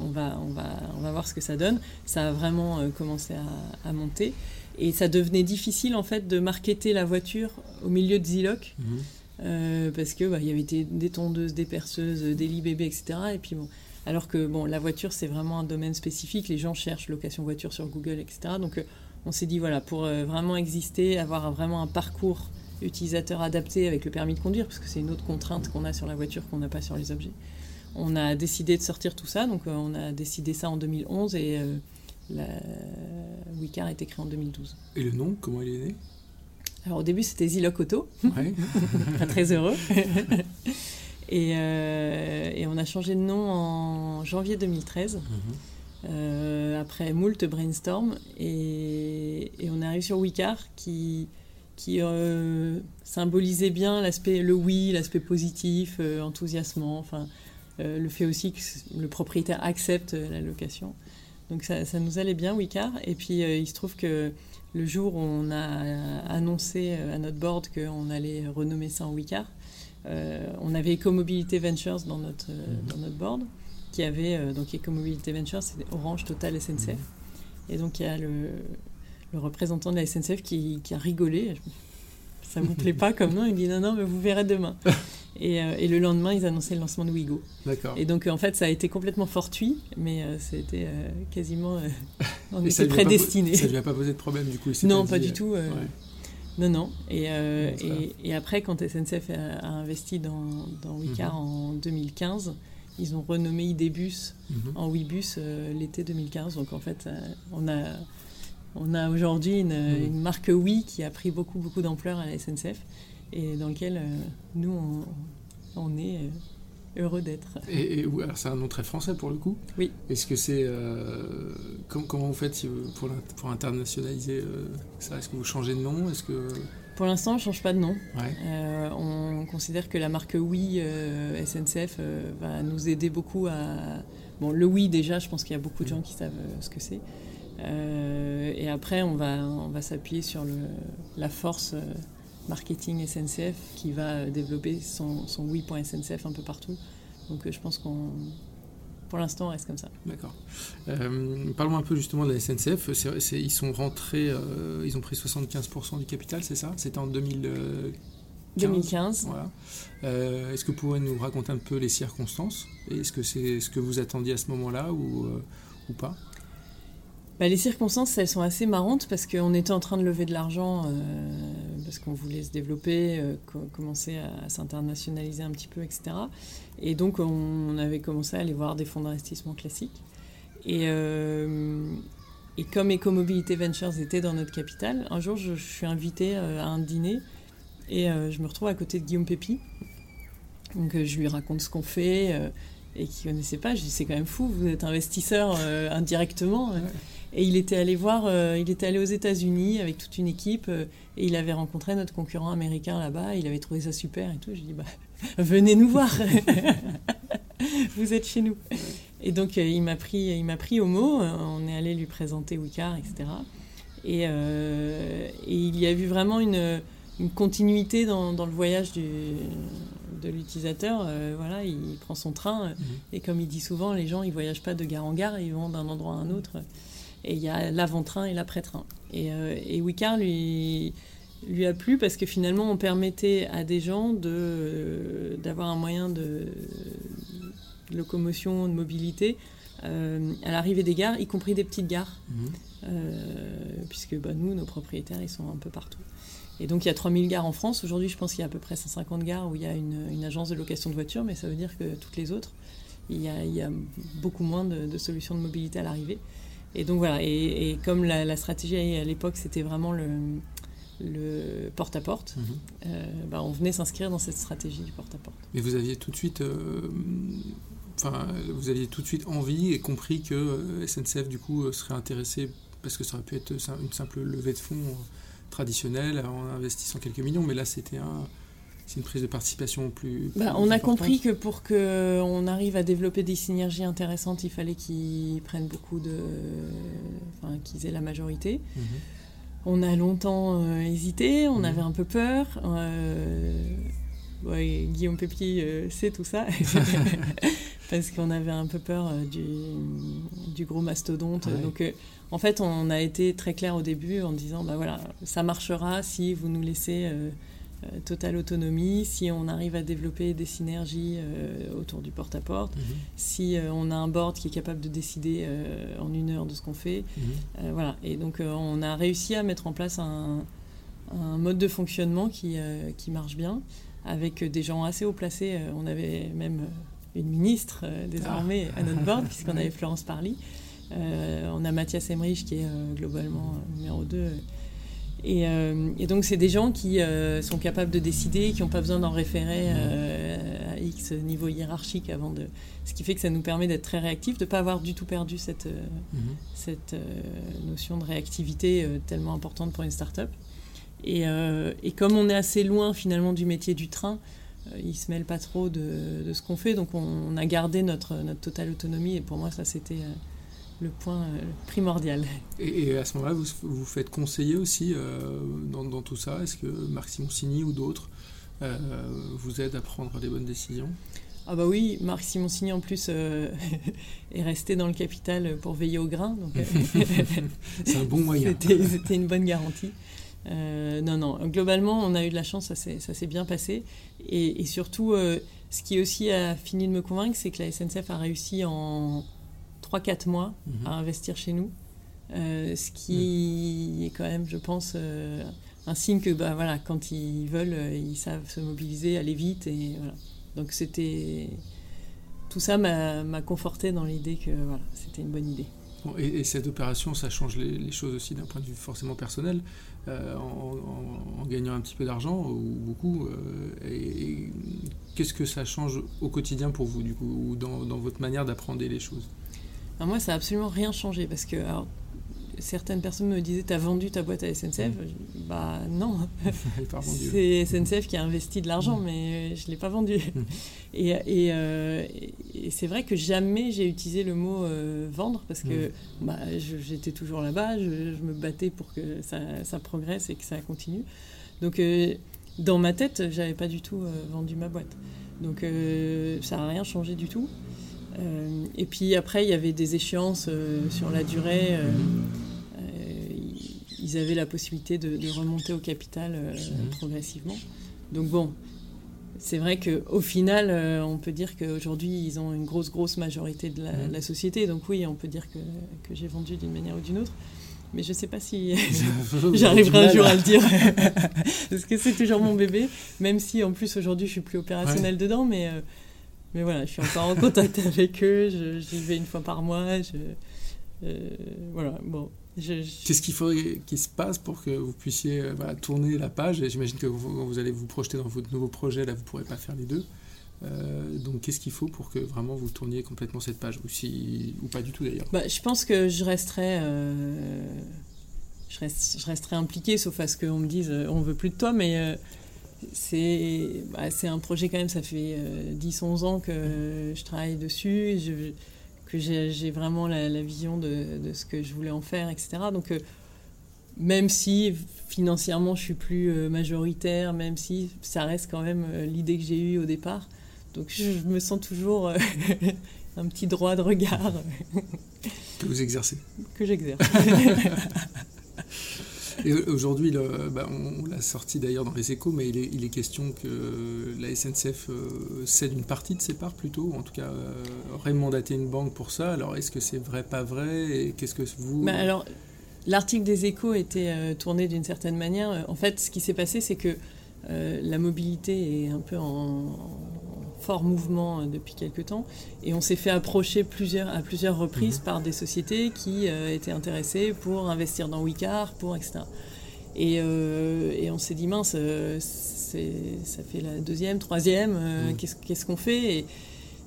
on, va, on, va, on va voir ce que ça donne. Ça a vraiment commencé à, à, monter. Et ça devenait difficile, en fait, de marketer la voiture au milieu de Ziloc. Mhm. parce que bah, y avait des, tondeuses, des perceuses, des lits bébés, etc. Et puis bon, alors que bon, la voiture, c'est vraiment un domaine spécifique. Les gens cherchent location voiture sur Google, etc. Donc on s'est dit, voilà, pour euh, vraiment exister, avoir vraiment un parcours utilisateur adapté avec le permis de conduire, parce que c'est une autre contrainte qu'on a sur la voiture qu'on n'a pas sur les objets. On a décidé de sortir tout ça, donc euh, on a décidé ça en 2011 et euh, la Wicar a été créé en 2012. Et le nom, comment il est né? Alors au début c'était Ziloc Auto, pas très heureux. et, et, on a changé de nom en janvier 2013. Euh, après moult brainstorm, et, on est arrivé sur Wicar qui, qui euh, symbolisait bien l'aspect, le oui, l'aspect positif, euh, enthousiasmant, enfin, le fait aussi que le propriétaire accepte la location. Donc ça, ça nous allait bien, Wicar. Et puis il se trouve que le jour où on a annoncé à notre board qu'on allait renommer ça en Wicar, on avait Ecomobility Ventures dans notre, dans notre board qui avait euh, donc Ecomobility Ventures, c'est Orange, Total, SNCF. Mhm. Et donc il y a le, le représentant de la SNCF qui, qui a rigolé. Ça ne me plaît pas comme nom? Il dit non, non, mais vous verrez demain. Et, euh, et, le lendemain, ils annonçaient le lancement de Wigo. D'accord. Et donc, en fait, ça a été complètement fortuit, mais euh, c'était quasiment. on était prédestiné. Ça ne lui a pas posé de problème, du coup? Non, pas du tout. Non, non. Et, et, après, quand SNCF a, investi dans, dans Wicar mhm. en 2015, ils ont renommé Idébus mhm. en Webus l'été 2015. Donc en fait, on a, on a aujourd'hui une, mhm. une, marque Oui qui a pris beaucoup, beaucoup d'ampleur à la SNCF et dans lequel nous, on, on est heureux d'être. Et, alors c'est un nom très français pour le coup. Oui. Est-ce que c'est euh, comment, vous faites pour, pour internationaliser euh, ça? Est-ce que vous changez de nom? Est-ce que pour l'instant, on ne change pas de nom. Euh, on considère que la marque Oui SNCF va nous aider beaucoup à. Bon, le Oui déjà, je pense qu'il y a beaucoup de gens qui savent ce que c'est. et après, on va, on va s'appuyer sur le, la force marketing SNCF qui va développer son, son oui.sncf un peu partout. Donc euh, je pense qu'on pour l'instant, on reste comme ça. D'accord. Euh, parlons un peu justement de la SNCF. ils sont rentrés, euh, ils ont pris 75% du capital, c'est ça? C'était en 2015. 2015. Voilà. Est-ce que vous pouvez nous raconter un peu les circonstances? Est-ce que c'est ce que vous attendiez à ce moment-là ou, ou pas? Bah, les circonstances, elles sont assez marrantes parce qu'on était en train de lever de l'argent, euh, parce qu'on voulait se développer, euh, commencer à, s'internationaliser un petit peu, etc. Et donc, on, avait commencé à aller voir des fonds d'investissement classiques. Et, euh, et comme Ecomobility Ventures était dans notre capital, un jour, je, suis invitée à un dîner et je me retrouve à côté de Guillaume Pépi. Donc, je lui raconte ce qu'on fait et qui ne connaissait pas. Je dis, c'est quand même fou, vous êtes investisseur indirectement. Et il était allé voir, euh, il était allé aux États-Unis avec toute une équipe euh, et il avait rencontré notre concurrent américain là-bas. Il avait trouvé ça super et tout. Je dit, bah, venez nous voir. Vous êtes chez nous. Et donc, euh, il m'a pris, il m'a pris au mot. On est allé lui présenter Wicar, etc. Et, et, il y a vu vraiment une, une continuité dans, dans, le voyage du, de l'utilisateur. voilà, il prend son train. Mhm. Et comme il dit souvent, les gens, ils voyagent pas de gare en gare, ils vont d'un endroit à un autre. Et il y a l'avant-train et l'après-train. Et, euh, et Wicar lui, lui a plu parce que finalement, on permettait à des gens de, d'avoir un moyen de, locomotion, de mobilité euh, à l'arrivée des gares, y compris des petites gares. Mhm. Euh, puisque bah, nous, nos propriétaires, ils sont un peu partout. Et donc il y a 3000 gares en France. Aujourd'hui, je pense qu'il y a à peu près 150 gares où il y a une, une, agence de location de voitures, mais ça veut dire que toutes les autres, il y a, il y a beaucoup moins de, de, solutions de mobilité à l'arrivée. Et donc voilà, et, comme la, stratégie à l'époque, c'était vraiment le, le porte-à-porte, mhm. euh, bah, on venait s'inscrire dans cette stratégie du porte-à-porte. Mais vous aviez tout de suite, euh, enfin, vous aviez tout de suite envie et compris que euh, SNCF du coup serait intéressé parce que ça aurait pu être une simple levée de fonds traditionnelle en investissant quelques millions, mais là c'était un c'est une prise de participation plus. Bah, on a compris que pour qu'on arrive à développer des synergies intéressantes, il fallait qu'ils prennent beaucoup de. Enfin, qu'ils aient la majorité. Mhm. On a longtemps euh, hésité, on mhm. avait un peu peur. Euh, Guillaume Pépi euh, sait tout ça. Parce qu'on avait un peu peur du, du, gros mastodonte. Donc, en fait, on a été très clair au début en disant bah voilà, ça marchera si vous nous laissez euh, totale autonomie, si on arrive à développer des synergies euh, autour du porte-à-porte, mhm. si euh, on a un board qui est capable de décider en une heure de ce qu'on fait. Mhm. voilà. Et donc on a réussi à mettre en place un, mode de fonctionnement qui, qui, marche bien, avec des gens assez haut placés. on avait même une ministre désormais à notre board, puisqu'on avait Florence Parly. on a Mathias Emmerich qui est globalement numéro 2 euh, et, donc, c'est des gens qui euh, sont capables de décider, qui n'ont pas besoin d'en référer euh, à X niveau hiérarchique avant de. Ce qui fait que ça nous permet d'être très réactifs, de ne pas avoir du tout perdu cette, mhm. cette notion de réactivité tellement importante pour une start-up. Et, et, comme on est assez loin finalement du métier du train, ils ne se mêlent pas trop de, de ce qu'on fait. Donc, on, on, a gardé notre, notre totale autonomie. Et pour moi, ça, c'était le point euh, primordial. Et, à ce moment-là, vous vous faites conseiller aussi euh, dans, tout ça? Est-ce que Marc Simoncini ou d'autres euh, vous aident à prendre les bonnes décisions? Ah bah oui, Marc Simoncini en plus est resté dans le capital pour veiller au grain. C'est un bon moyen. C'était une bonne garantie. Non, non, globalement, on a eu de la chance, ça s'est bien passé. Et, et surtout, ce qui aussi a fini de me convaincre, c'est que la SNCF a réussi en, 3-4 mois à mhm. investir chez nous. Euh, ce qui est quand même, je pense, euh, un signe que bah, voilà, quand ils veulent, ils savent se mobiliser, aller vite. Et, voilà. Donc c'était tout ça m'a conforté dans l'idée que voilà, c'était une bonne idée. Et, cette opération, ça change les, choses aussi d'un point de vue forcément personnel, euh, en, gagnant un petit peu d'argent ou beaucoup. Euh, qu'est-ce que ça change au quotidien pour vous, du coup, ou dans, votre manière d'apprendre les choses? Moi, ça n'a absolument rien changé parce que certaines personnes me disaient T'as vendu ta boîte à SNCF mm. Bah non. c'est SNCF qui a investi de l'argent, mm. mais je ne l'ai pas vendu. Mm. Euh, et, c'est vrai que jamais j'ai utilisé le mot euh, vendre parce que bah, j'étais toujours là-bas, je, me battais pour que ça, progresse et que ça continue. Donc euh, dans ma tête, j'avais pas du tout vendu ma boîte. Donc ça n'a rien changé du tout. et puis après, il y avait des échéances sur la durée ils avaient la possibilité de, remonter au capital euh, mhm. progressivement. Donc bon, c'est vrai qu'au final, euh, on peut dire qu'aujourd'hui, ils ont une grosse, grosse majorité de la, mhm. société. Donc oui, on peut dire que, que j'ai vendu d'une manière ou d'une autre. Mais je ne sais pas si j'arriverai un jour à le dire. Parce que c'est toujours mon bébé. Même si en plus aujourd'hui, je suis plus opérationnelle dedans. Mais, euh, mais voilà, je suis encore en contact avec eux. J'y vais une fois par mois. Je, voilà, bon. Qu'est-ce qu'il faudrait qu'il se passe pour que vous puissiez euh, tourner la page Et j'imagine que vous, vous, allez vous projeter dans votre nouveau projet, là vous ne pourrez pas faire les deux. Euh, donc qu'est-ce qu'il faut pour que vraiment vous tourniez complètement cette page ou, si, ou pas du tout d'ailleurs? Bah, Je pense que je resterai, euh, je, reste, je resterai impliquée, sauf à ce qu'on me dise on veut plus de toi, mais c'est bah, un projet quand même, ça fait 10-11 ans que je travaille dessus. Je, que j'ai vraiment la, vision de, de, ce que je voulais en faire, etc. Donc, euh, même si financièrement je suis plus euh, majoritaire, même si ça reste quand même euh, l'idée que j'ai eue au départ, donc je, me sens toujours un petit droit de regard. que vous exercez Que j'exerce. Et aujourd'hui, bah, on, l'a sorti d'ailleurs dans les échos, mais il est, question que la SNCF euh, cède une partie de ses parts plutôt, en tout cas euh, aurait mandaté une banque pour ça. Alors est-ce que c'est vrai, pas vrai? Qu'est-ce que vous... Bah, alors, l'article des échos était euh, tourné d'une certaine manière. En fait, ce qui s'est passé, c'est que la mobilité est un peu en, fort mouvement depuis quelques temps. Et on s'est fait approcher plusieurs, à plusieurs reprises mhm. par des sociétés qui euh, étaient intéressées pour investir dans Wicar, pour etc. Et, euh, et on s'est dit, mince, euh, ça fait la deuxième, troisième, mhm. qu'est-ce qu'on fait? Et,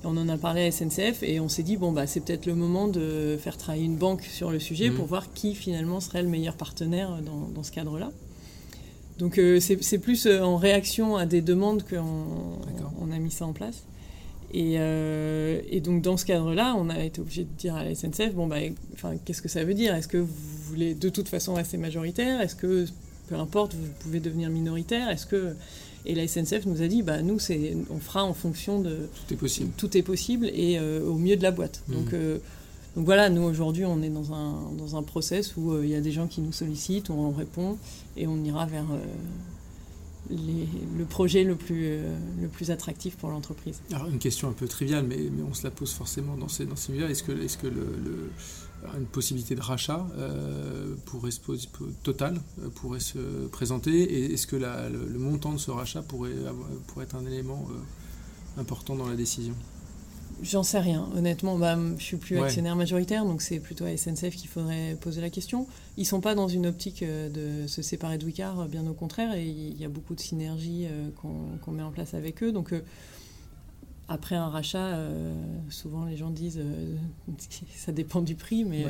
on en a parlé à SNCF et on s'est dit, bon, bah, c'est peut-être le moment de faire travailler une banque sur le sujet mhm. pour voir qui finalement serait le meilleur partenaire dans, dans ce cadre-là. Donc euh, c'est plus euh, en réaction à des demandes qu'on on a mis ça en place. Euh, et, donc dans ce cadre-là, on a été obligé de dire à la SNCF, bon bah, qu'est-ce que ça veut dire? Est-ce que vous voulez de toute façon rester majoritaire? Est-ce que peu importe, vous pouvez devenir minoritaire? Est-ce que et la SNCF nous a dit, bah nous c'est, on fera en fonction de tout est possible, tout est possible et au mieux de la boîte. Mmh. Donc donc voilà, nous aujourd'hui on est dans un, dans un process où euh, il y a des gens qui nous sollicitent, on répond et on ira vers euh, le projet le plus, euh, le plus attractif pour l'entreprise. Alors une question un peu triviale, mais, mais on se la pose forcément dans ces, dans ces milieux. Est-ce que, est -ce que le, une possibilité de rachat pourrait se total pourrait se présenter? Et est-ce que le, montant de ce rachat pourrait, pourrait être un élément important dans la décision? J'en sais rien, honnêtement. Bah, je suis plus actionnaire majoritaire, donc c'est plutôt à SNCF qu'il faudrait poser la question. Ils sont pas dans une optique euh, de se séparer de Wicard, bien au contraire, et il y a beaucoup de synergies euh, qu'on met en place avec eux. Donc euh, après un rachat, souvent les gens disent ça dépend du prix, mais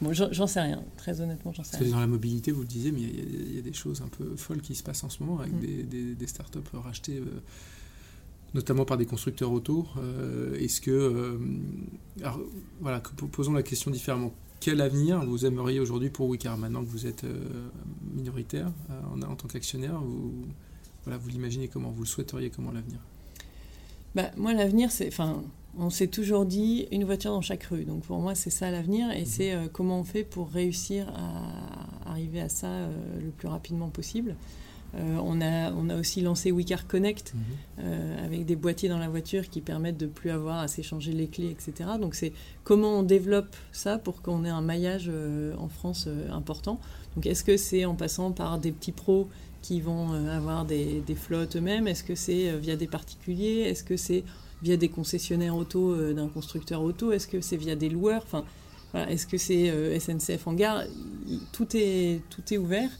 bon, j'en sais rien. Très honnêtement, j'en sais rien. Dans la mobilité, vous le disiez, mais il y, a des choses un peu folles qui se passent en ce moment avec mm. des, des, des startups rachetées notamment par des constructeurs auto. Euh, est-ce que, euh, alors, voilà, posons la question différemment. Quel avenir vous aimeriez aujourd'hui pour Wicar maintenant que vous êtes euh, minoritaire en, en, tant qu'actionnaire vous, voilà, vous l'imaginez comment Vous le souhaiteriez comment l'avenir? Bah, Moi, l'avenir, c'est. Enfin, on s'est toujours dit une voiture dans chaque rue. Donc pour moi, c'est ça l'avenir et mhm. c'est comment on fait pour réussir à arriver à ça le plus rapidement possible. On, a, on a aussi lancé WeCar Connect Mhm. avec des boîtiers dans la voiture qui permettent de plus avoir à s'échanger les clés, etc. Donc c'est comment on développe ça pour qu'on ait un maillage en France important. Donc est-ce que c'est en passant par des petits pros qui vont avoir des, des flottes eux-mêmes? Est-ce que c'est via des particuliers? Est-ce que c'est via des concessionnaires auto d'un constructeur auto? Est-ce que c'est via des loueurs? Enfin, voilà, Est-ce que c'est euh, SNCF en gare tout est, tout est ouvert.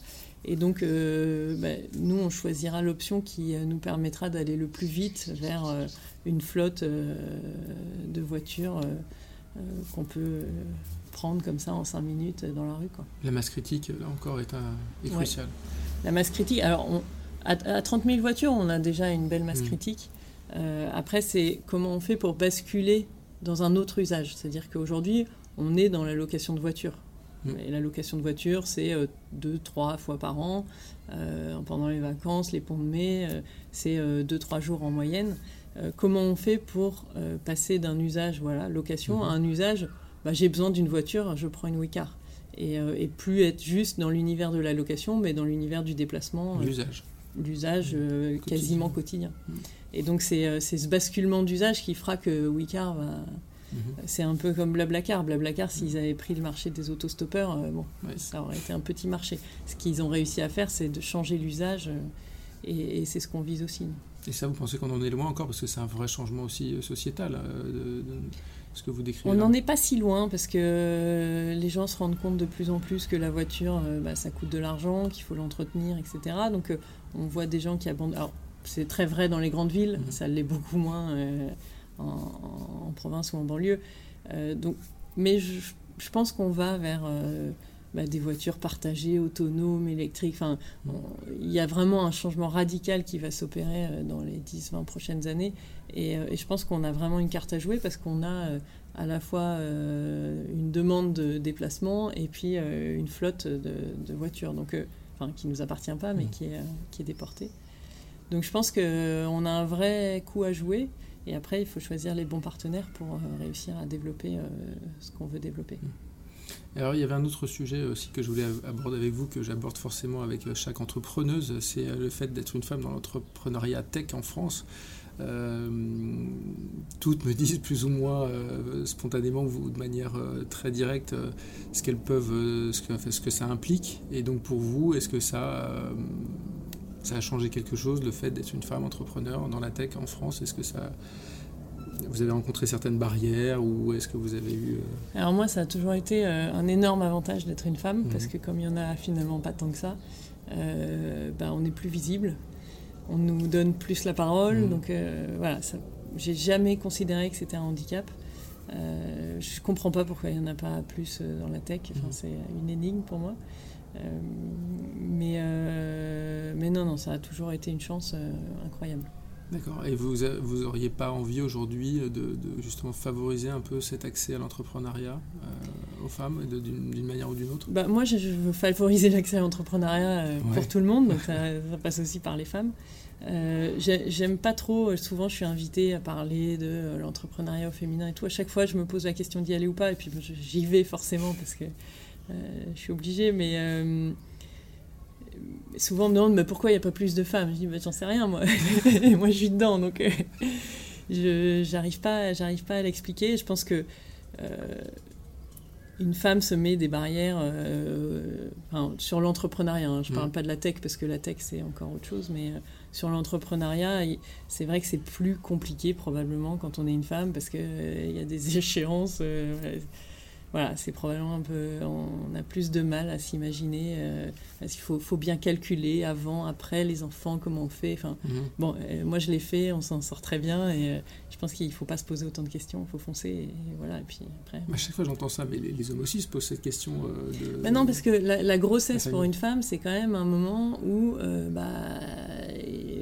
Et donc, euh, bah, nous, on choisira l'option qui euh, nous permettra d'aller le plus vite vers euh, une flotte euh, de voitures qu'on peut prendre comme ça en 5 minutes dans la rue. Quoi. La masse critique, là encore, est, un, est Ouais. cruciale. La masse critique, alors on- à, à 30 000 voitures, on a déjà une belle masse Mm. critique. Après, c'est comment on fait pour basculer dans un autre usage. C'est-à-dire qu'aujourd'hui, on est dans la location de voitures. Mm. Et la location de voitures, c'est euh, deux, trois fois par an. Euh, pendant les vacances, les ponts de mai, euh, c'est euh, deux, trois jours en moyenne. Euh, comment on fait pour euh, passer d'un usage, voilà, location, Mhm. à un usage, bah, j'ai besoin d'une voiture, je prends une Wicar. Et, euh, et plus être juste dans l'univers de la location, mais dans l'univers du déplacement, euh, L'usage. euh, Quotidien. quasiment quotidien. Mm. Et donc c'est euh, c'est ce basculement d'usage qui fera que Wicar va... Mhm. C'est un peu comme Blablacar. Blablacar, s'ils avaient pris le marché des autostoppeurs, euh, bon, Ouais. ça aurait été un petit marché. Ce qu'ils ont réussi à faire, c'est de changer l'usage, euh, et, et c'est ce qu'on vise aussi. Et ça, vous pensez qu'on en est loin encore Parce que c'est un vrai changement aussi euh, sociétal, euh, de, de ce que vous décrivez. On n'en est pas si loin parce que les gens se rendent compte de plus en plus que la voiture, euh, bah, ça coûte de l'argent, qu'il faut l'entretenir, etc. Donc on voit des gens qui abandonnent. Alors c'est très vrai dans les grandes villes, Mhm. ça l'est beaucoup moins en, en province ou en banlieue. Euh, donc, mais je, je pense qu'on va vers euh, bah, des voitures partagées, autonomes, électriques. Enfin, il y a vraiment un changement radical qui va s'opérer euh, dans les 10-20 prochaines années. Et, et je pense qu'on a vraiment une carte à jouer parce qu'on a à la fois une demande de déplacement et puis une flotte de, de voitures, donc, enfin, qui ne nous appartient pas, mais qui, est, euh, qui est déportée. Donc je pense qu'on a un vrai coup à jouer. Et après, il faut choisir les bons partenaires pour euh, réussir à développer euh, ce qu'on veut développer. Alors, il y avait un autre sujet aussi que je voulais ab- aborder avec vous, que j'aborde forcément avec euh, chaque entrepreneuse, c'est le fait d'être une femme dans l'entrepreneuriat tech en France. Toutes me disent plus ou moins spontanément ou de manière très directe ce qu'elles peuvent, ce, que, ça implique. Et donc pour vous, est-ce que ça, ça a changé quelque chose, le fait d'être une femme entrepreneur dans la tech en France? Est-ce que ça, vous avez rencontré certaines barrières ou est-ce que vous avez eu euh, Alors moi, ça a toujours été euh, un énorme avantage d'être une femme, Mhm. parce que comme il y en a finalement pas tant que ça, euh, bah, on est plus visible, on nous donne plus la parole, Mhm. donc euh, voilà, ça- j'ai jamais considéré que c'était un handicap. Je comprends pas pourquoi il n'y en a pas plus dans la tech, enfin, Mhm. c'est une énigme pour moi. Euh, mais, euh, mais non, non, ça a toujours été une chance euh, incroyable. D'accord. Et vous, vous auriez pas envie aujourd'hui de, de justement favoriser un peu cet accès à l'entrepreneuriat euh, aux femmes d'une manière ou d'une autre? Bah, moi, je, veux favoriser l'accès à l'entrepreneuriat euh, Ouais. pour tout le monde, donc ça, ça passe aussi par les femmes. Euh, j'ai- J'aime pas trop, souvent je suis invitée à parler de l'entrepreneuriat au féminin et tout. À chaque fois, je me pose la question d'y aller ou pas, et puis j'y vais forcément parce que je suis obligée, mais euh, souvent on me demande mais pourquoi il n'y a pas plus de femmes? Je dis bah, j'en sais rien, moi. moi je suis dedans, donc euh, je j'arrive pas, j'arrive pas à l'expliquer. Je pense que euh, une femme se met des barrières euh, enfin, sur l'entrepreneuriat. hein. Je ne parle Mm. pas de la tech parce que la tech c'est encore autre chose, mais euh, sur l'entrepreneuriat, c'est vrai que c'est plus compliqué probablement quand on est une femme parce qu'il il y a des échéances. euh, voilà. Voilà, c'est probablement un peu. On a plus de mal à s'imaginer. euh, parce qu'il faut, faut bien calculer avant, après, les enfants, comment on fait. Enfin, Mhm. Bon, euh, moi je l'ai fait, on s'en sort très bien et euh, je pense qu'il ne faut pas se poser autant de questions, il faut foncer et, voilà. Et puis après. À chaque fois j'entends ça, mais les, les hommes aussi se posent cette question euh, de... Mais non, parce que la, la grossesse La pour une femme, c'est quand même un moment où, bah,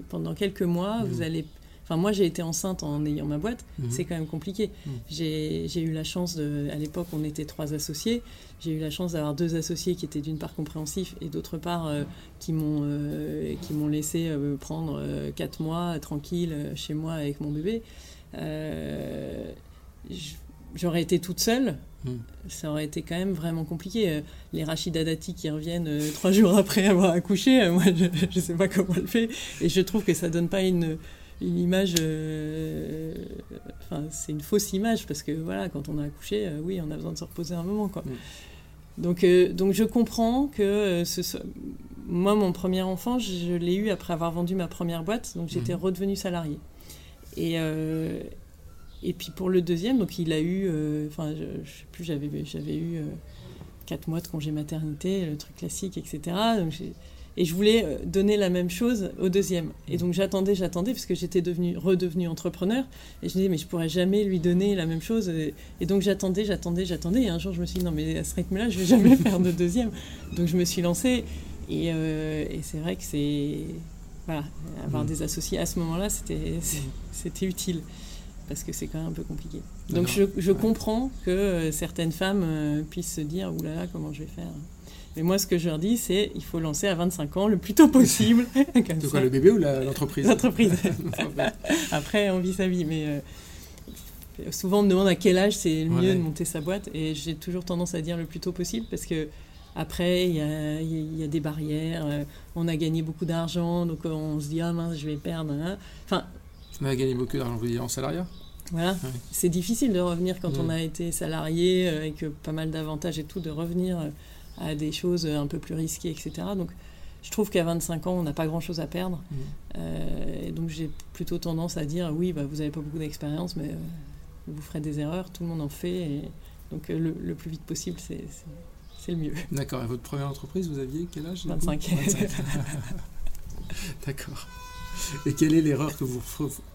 pendant quelques mois, Mhm. vous allez. Enfin, moi, j'ai été enceinte en ayant ma boîte. Mhm. C'est quand même compliqué. Mhm. J'ai eu la chance de. À l'époque, on était trois associés. J'ai eu la chance d'avoir deux associés qui étaient d'une part compréhensifs et d'autre part euh, qui m'ont euh, qui m'ont laissé euh, prendre quatre mois tranquille chez moi avec mon bébé. J'aurais été toute seule, Mm. ça aurait été quand même vraiment compliqué. Les Rachida Dati qui reviennent trois jours après avoir accouché, moi je ne sais pas comment elle fait. Et je trouve que ça donne pas une, une image. euh, Enfin, c'est une fausse image parce que voilà, quand on a accouché, euh, oui, on a besoin de se reposer un moment. Quoi. Mm. Donc, euh, donc je comprends que ce soit. Moi, mon premier enfant, je l'ai eu après avoir vendu ma première boîte, donc j'étais Mhm. redevenue salariée. Et, et puis pour le deuxième, donc il a eu, enfin, je, je sais plus, j'avais, j'avais eu quatre mois de congé maternité, le truc classique, etc. Donc j'ai- et je voulais euh, donner la même chose au deuxième. Et donc j'attendais, j'attendais, parce que j'étais devenue, redevenue entrepreneur. Et je me disais, mais je pourrais jamais lui donner la même chose. Et, et donc j'attendais, j'attendais, j'attendais. Et un jour, je me suis dit, non, mais à ce rythme-là, je vais jamais faire de deuxième. Donc je me suis lancée. Et, euh, et c'est vrai que c'est. Voilà, avoir Mm. des associés à ce moment-là, c'était, utile. Parce que c'est quand même un peu compliqué. Donc je, je Ouais. comprends que euh, certaines femmes puissent se dire, oulala, comment je vais faire? Mais moi, ce que je leur dis, c'est il faut lancer à 25 ans le plus tôt possible. C'est quoi, le bébé ou l'entreprise L'entreprise. Après, on vit sa vie, mais euh, souvent on me demande à quel âge c'est le mieux Ouais. de monter sa boîte, et j'ai toujours tendance à dire le plus tôt possible parce que après il y a, y des barrières. euh, on a gagné beaucoup d'argent, donc on se dit ah mince, je vais perdre. hein. Enfin, On a gagné beaucoup d'argent, vous en salariat voilà, Ouais. c'est difficile de revenir quand on a été salarié euh, avec euh, pas mal d'avantages et tout, de revenir euh, à des choses un peu plus risquées, etc. Donc je trouve qu'à 25 ans, on n'a pas grand-chose à perdre. Mm. Euh, et donc j'ai plutôt tendance à dire oui, bah, vous n'avez pas beaucoup d'expérience, mais euh, vous ferez des erreurs, tout le monde en fait. Et donc euh, le, le plus vite possible, c'est le mieux. D'accord, et votre première entreprise, vous aviez quel âge du coup? 25. 25. D'accord. Et quelle est l'erreur que vous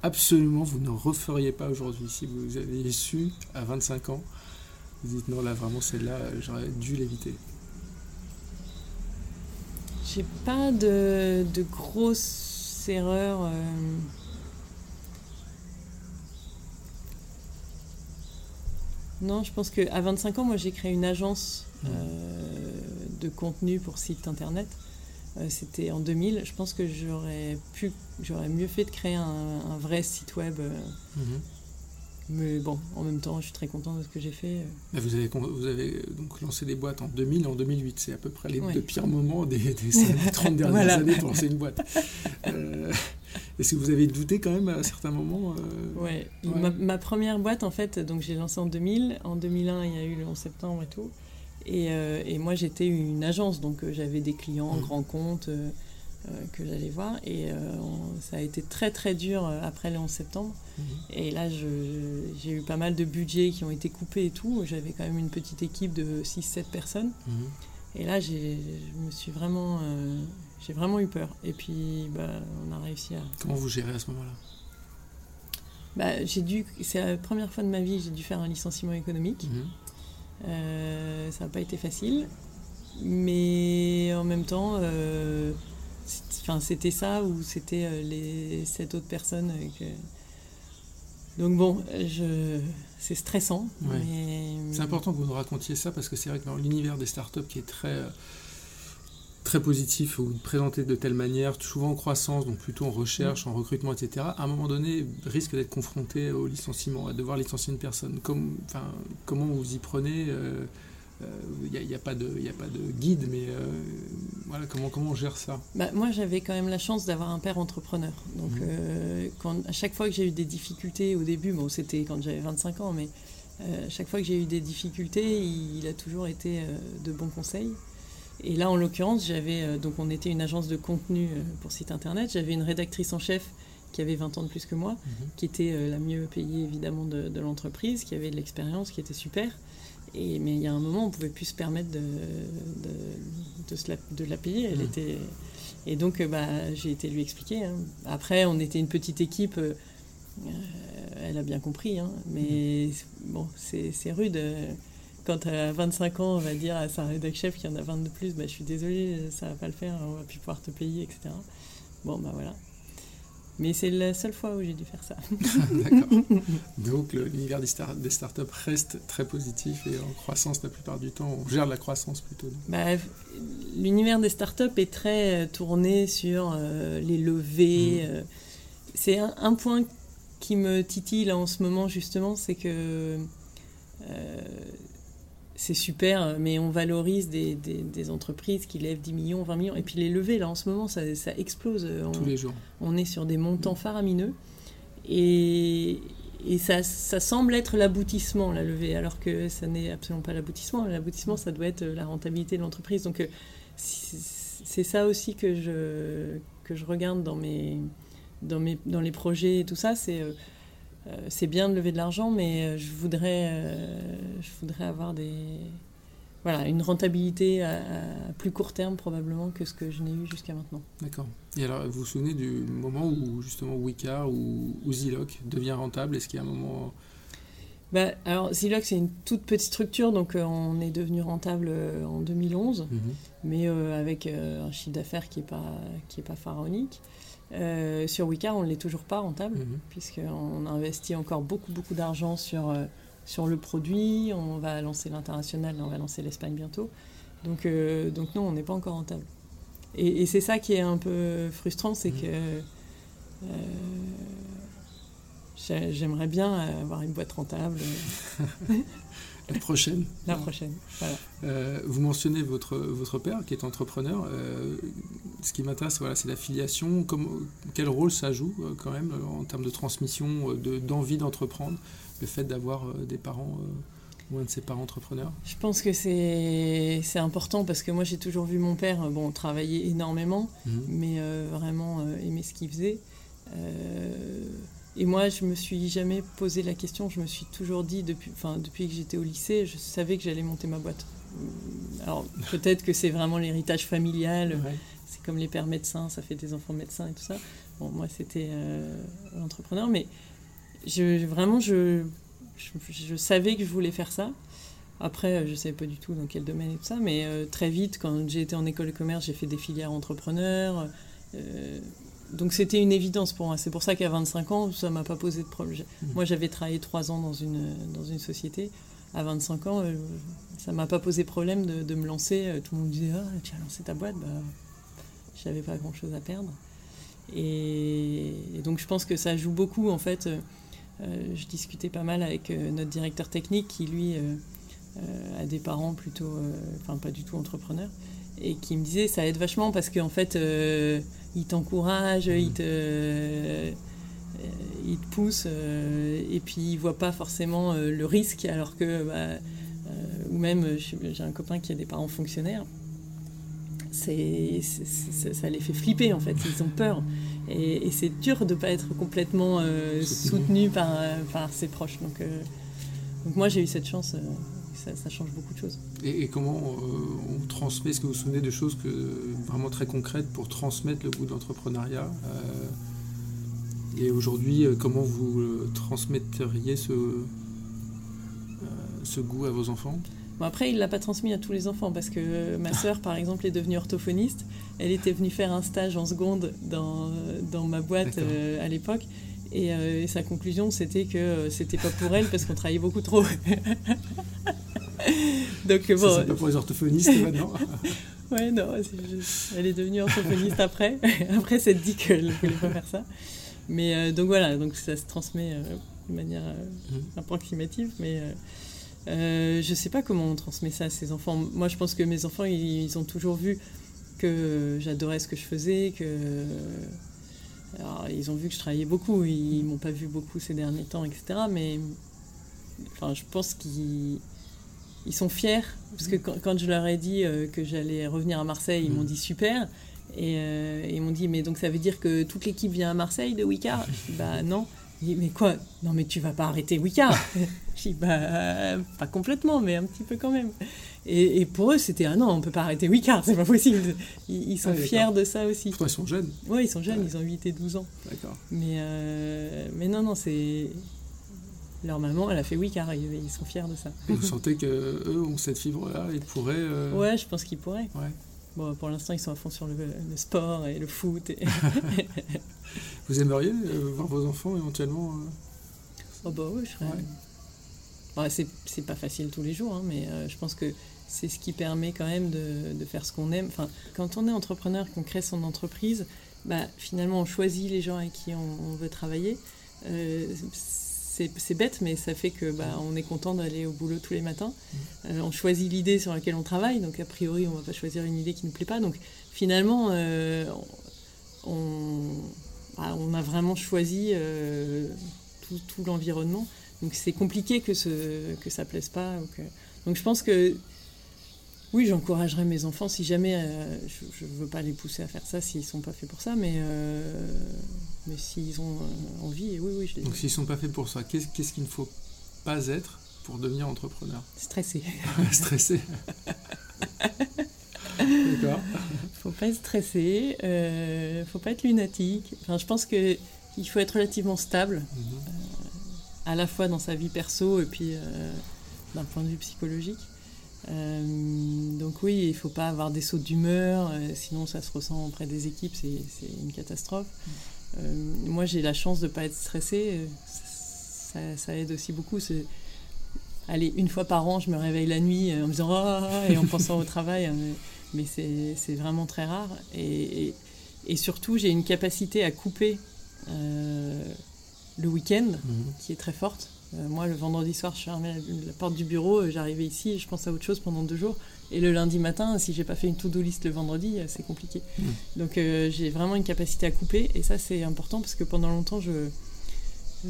absolument vous ne referiez pas aujourd'hui? Si vous aviez su à 25 ans Vous dites non là vraiment celle-là j'aurais dû l'éviter. J'ai pas de, de grosses erreurs. euh. Non, je pense qu'à 25 ans, moi j'ai créé une agence Mhm. euh, de contenu pour site internet. Euh, C'était en 2000. Je pense que j'aurais pu, j'aurais mieux fait de créer un, un vrai site web. Mhm. Mais bon, en même temps, je suis très contente de ce que j'ai fait. Vous avez, vous avez euh, donc lancé des boîtes en 2000 et en 2008. C'est à peu près les Ouais. deux pires moments des, des 30 dernières Voilà. années pour lancer une boîte. Euh, Est-ce que vous avez douté quand même à certains moments euh, Ouais. Ouais. Ma, ma première boîte, en fait, donc j'ai lancé en 2000. En 2001, il y a eu le 11 septembre et tout. Et, euh, et moi, j'étais une agence, donc j'avais des clients, Mhm. grands comptes que j'allais voir. Et euh, on- ça a été très, très dur euh, après le 11 septembre. Mhm. Et là, j'ai eu pas mal de budgets qui ont été coupés et tout. J'avais quand même une petite équipe de 6-7 personnes. Mhm. Et là, j'ai, je me suis vraiment, euh, j'ai vraiment eu peur. Et puis, bah, on a réussi à, Comment vous gérez à ce moment-là? Bah, j'ai dû, c'est la première fois de ma vie j'ai dû faire un licenciement économique. Mhm. Euh, ça n'a pas été facile, mais en même temps, euh, enfin, c'était ça ou c'était euh, les sept autres personnes. euh, que- Donc bon, je, c'est stressant, Ouais. mais C'est important que vous nous racontiez ça parce que c'est vrai que dans l'univers des startups qui est très, euh, très positif, où vous présentez de telle manière, souvent en croissance, donc plutôt en recherche, en recrutement, etc., à un moment donné, risque d'être confronté au licenciement, à devoir licencier une personne. Comme, enfin, comment vous y prenez Il n'y a, pas de y a pas de guide, mais euh, voilà, comment, comment on gère ça? Bah, moi, j'avais quand même la chance d'avoir un père entrepreneur. Donc, Mhm. euh, quand, à chaque fois que j'ai eu des difficultés au début, bon, c'était quand j'avais 25 ans, mais euh, à chaque fois que j'ai eu des difficultés, il, il a toujours été euh, de bons conseils. Et là, en l'occurrence, j'avais euh, donc on était une agence de contenu euh, pour site internet. J'avais une rédactrice en chef qui avait 20 ans de plus que moi, qui était euh, la mieux payée évidemment de, de l'entreprise, qui avait de l'expérience, qui était super. Et, mais il y a un moment, on pouvait plus se permettre de, de, de se la, de la payer. Elle Mhm. était, et donc, euh, bah, j'ai été lui expliquer. hein. Après, on était une petite équipe. euh, euh, elle a bien compris, hein, mais bon, c'est rude. Quand à 25 ans, on va dire à sa rédac chef qui en a 20 de plus, bah, je suis désolée, ça va pas le faire, on va plus pouvoir te payer, etc. Bon, bah voilà. Mais c'est la seule fois où j'ai dû faire ça. D'accord. Donc l'univers des, star- des startups reste très positif et en croissance la plupart du temps. On gère la croissance plutôt. Bah, L'univers des startups est très euh, tourné sur euh, les levées. Mhm. euh. c'est un, un point qui me titille en ce moment, justement, c'est que c'est super, mais on valorise des, des, entreprises qui lèvent 10 millions, 20 millions. Et puis les levées, là, en ce moment, ça, ça explose. Tous les jours. On est sur des montants faramineux. Et, et ça, ça, semble être l'aboutissement, la levée, alors que ça n'est absolument pas l'aboutissement. L'aboutissement, ça doit être la rentabilité de l'entreprise. Donc, c'est ça aussi que je, que je regarde dans, mes, dans, mes, dans les projets et tout ça. C'est euh, bien de lever de l'argent, mais euh, je voudrais, euh, je voudrais avoir des, voilà, une rentabilité à, plus court terme probablement que ce que je n'ai eu jusqu'à maintenant. D'accord. Et alors, vous vous souvenez du moment où justement Wicca ou, ou Ziloc devient rentable? Est-ce qu'il y a un moment bah, alors, Ziloc, c'est une toute petite structure, donc on est devenu rentable en 2011, mhm. mais avec un chiffre d'affaires qui n'est pas, qui est pas pharaonique. Euh, sur Wicca, on ne l'est toujours pas rentable, mhm. puisqu'on investit encore beaucoup, beaucoup d'argent sur, euh, sur le produit. On va lancer l'international, on va lancer l'Espagne bientôt. Donc, euh, donc non, on n'est pas encore rentable. Et, c'est ça qui est un peu frustrant, c'est mhm. que j'aimerais bien avoir une boîte rentable. La prochaine. La prochaine, voilà. Euh, vous mentionnez votre, votre père qui est entrepreneur. Euh, ce qui m'intéresse, voilà, c'est la filiation. quel rôle ça joue euh, quand même en termes de transmission, d'envie d'entreprendre, le fait d'avoir des parents ou un de ses parents entrepreneurs? Je pense que c'est important parce que moi j'ai toujours vu mon père bon, travailler énormément, mhm. mais vraiment aimer ce qu'il faisait. Et moi, je me suis jamais posé la question. Je me suis toujours dit, depuis, enfin, depuis que j'étais au lycée, je savais que j'allais monter ma boîte. Alors, peut-être que c'est vraiment l'héritage familial. C'est comme les pères médecins, ça fait des enfants médecins et tout ça. Bon, moi, c'était euh, l'entrepreneur. Mais je, vraiment, je, je, savais que je voulais faire ça. Après, je ne savais pas du tout dans quel domaine et tout ça. Mais euh, très vite, quand j'ai été en école de commerce, j'ai fait des filières entrepreneurs. Euh, donc c'était une évidence pour moi. C'est pour ça qu'à 25 ans, ça m'a pas posé de problème. Mmh. Moi, j'avais travaillé trois ans dans une, dans une société. À 25 ans, euh, ça m'a pas posé problème de, de, me lancer. Euh, tout le monde disait Ah, tu as lancé ta boîte? Bah, Je n'avais pas grand-chose à perdre. Et, donc je pense que ça joue beaucoup. En fait, euh, je discutais pas mal avec notre directeur technique qui, lui, a des parents plutôt, enfin pas du tout entrepreneurs, et qui me disait ça aide vachement parce qu'en fait il t'encourage, il te, euh, il te pousse, euh, et puis il voit pas forcément euh, le risque, alors que, bah, ou même, j'ai un copain qui a des parents fonctionnaires, c'est, ça les fait flipper en fait, ils ont peur. Et, c'est dur de ne pas être complètement soutenu par, par ses proches. Donc, donc moi j'ai eu cette chance ça, change beaucoup de choses. Et, comment euh, on transmet, est-ce que vous vous souvenez de choses que, vraiment très concrètes pour transmettre le goût de l'entrepreneuriat euh, Et aujourd'hui, euh, comment vous transmetteriez ce, ce goût à vos enfants? Bon, après, il ne l'a pas transmis à tous les enfants parce que ma sœur, par exemple, est devenue orthophoniste. Elle était venue faire un stage en seconde dans, dans ma boîte à l'époque. Et, sa conclusion, c'était que c'était pas pour elle parce qu'on travaillait beaucoup trop. Donc bon. C'est pas pour les orthophonistes maintenant. ouais, non, elle est devenue orthophoniste après. après, c'est dit qu'elle ne voulait pas faire ça. Mais euh, donc voilà, donc ça se transmet euh, de manière euh, mmh. approximative, mais je ne sais pas comment on transmet ça à ses enfants. Moi, je pense que mes enfants, ils, ont toujours vu que j'adorais ce que je faisais, que alors, ils ont vu que je travaillais beaucoup. Ils m'ont pas vu beaucoup ces derniers temps, etc. Mais enfin, je pense qu'ils ils sont fiers, parce que quand, je leur ai dit euh, que j'allais revenir à Marseille, ils m'ont dit super. Et euh, ils m'ont dit, mais donc ça veut dire que toute l'équipe vient à Marseille de Wicard Je dis, bah non. Mais quoi? Non, mais tu vas pas arrêter Wicard Je dis, bah pas complètement, mais un petit peu quand même. Et, pour eux, c'était, ah non, on peut pas arrêter Wicard, c'est pas possible. Ils, sont ah, fiers de ça aussi. ils sont jeunes? Oui, ils sont jeunes, ils ont 8 et 12 ans. D'accord. Mais, euh, mais non, non, c'est leur maman, elle a fait car ils, sont fiers de ça. vous sentez qu'eux ont cette fibre-là, ils pourraient. Euh, ouais, je pense qu'ils pourraient. Ouais. Bon, pour l'instant, ils sont à fond sur le, sport et le foot. vous aimeriez euh, voir vos enfants éventuellement euh, Oh, bah oui, je serais. Ouais. c'est pas facile tous les jours, hein, mais je pense que c'est ce qui permet quand même de, de faire ce qu'on aime. Enfin, quand on est entrepreneur, qu'on crée son entreprise, bah, finalement, on choisit les gens avec qui on, veut travailler c'est bête, mais ça fait que bah, on est content d'aller au boulot tous les matins. Euh, on choisit l'idée sur laquelle on travaille, donc a priori, on va pas choisir une idée qui ne nous plaît pas. Donc finalement, euh, on, bah, on, a vraiment choisi euh, tout, tout l'environnement. Donc c'est compliqué que, ce, que ça plaise pas. Donc je pense que oui, j'encouragerais mes enfants si jamais je ne veux pas les pousser à faire ça s'ils sont pas faits pour ça, mais mais s'ils ont euh, envie, oui, oui, je les Donc s'ils ne sont pas faits pour ça, qu'est-ce qu'il ne faut pas être pour devenir entrepreneur? Stressé. stressé. D'accord. faut pas être stressé, euh, faut pas être lunatique. Enfin, je pense que il faut être relativement stable, mhm. euh, à la fois dans sa vie perso et puis euh, d'un point de vue psychologique. Donc oui, il faut pas avoir des sauts d'humeur, sinon ça se ressent auprès des équipes, c'est une catastrophe. Euh, moi, j'ai la chance de ne pas être stressée. Ça, ça, aide aussi beaucoup. Allez, une fois par an, je me réveille la nuit en me disant oh, et en pensant au travail, hein, mais, c'est vraiment très rare. Et, et, surtout, j'ai une capacité à couper euh, le week-end mhm. qui est très forte. Euh, moi, le vendredi soir, je fermais la, la porte du bureau, j'arrivais ici et je pense à autre chose pendant deux jours. Et le lundi matin, si j'ai pas fait une to-do list le vendredi, euh, c'est compliqué. Mm. Donc euh, j'ai vraiment une capacité à couper et ça c'est important parce que pendant longtemps je,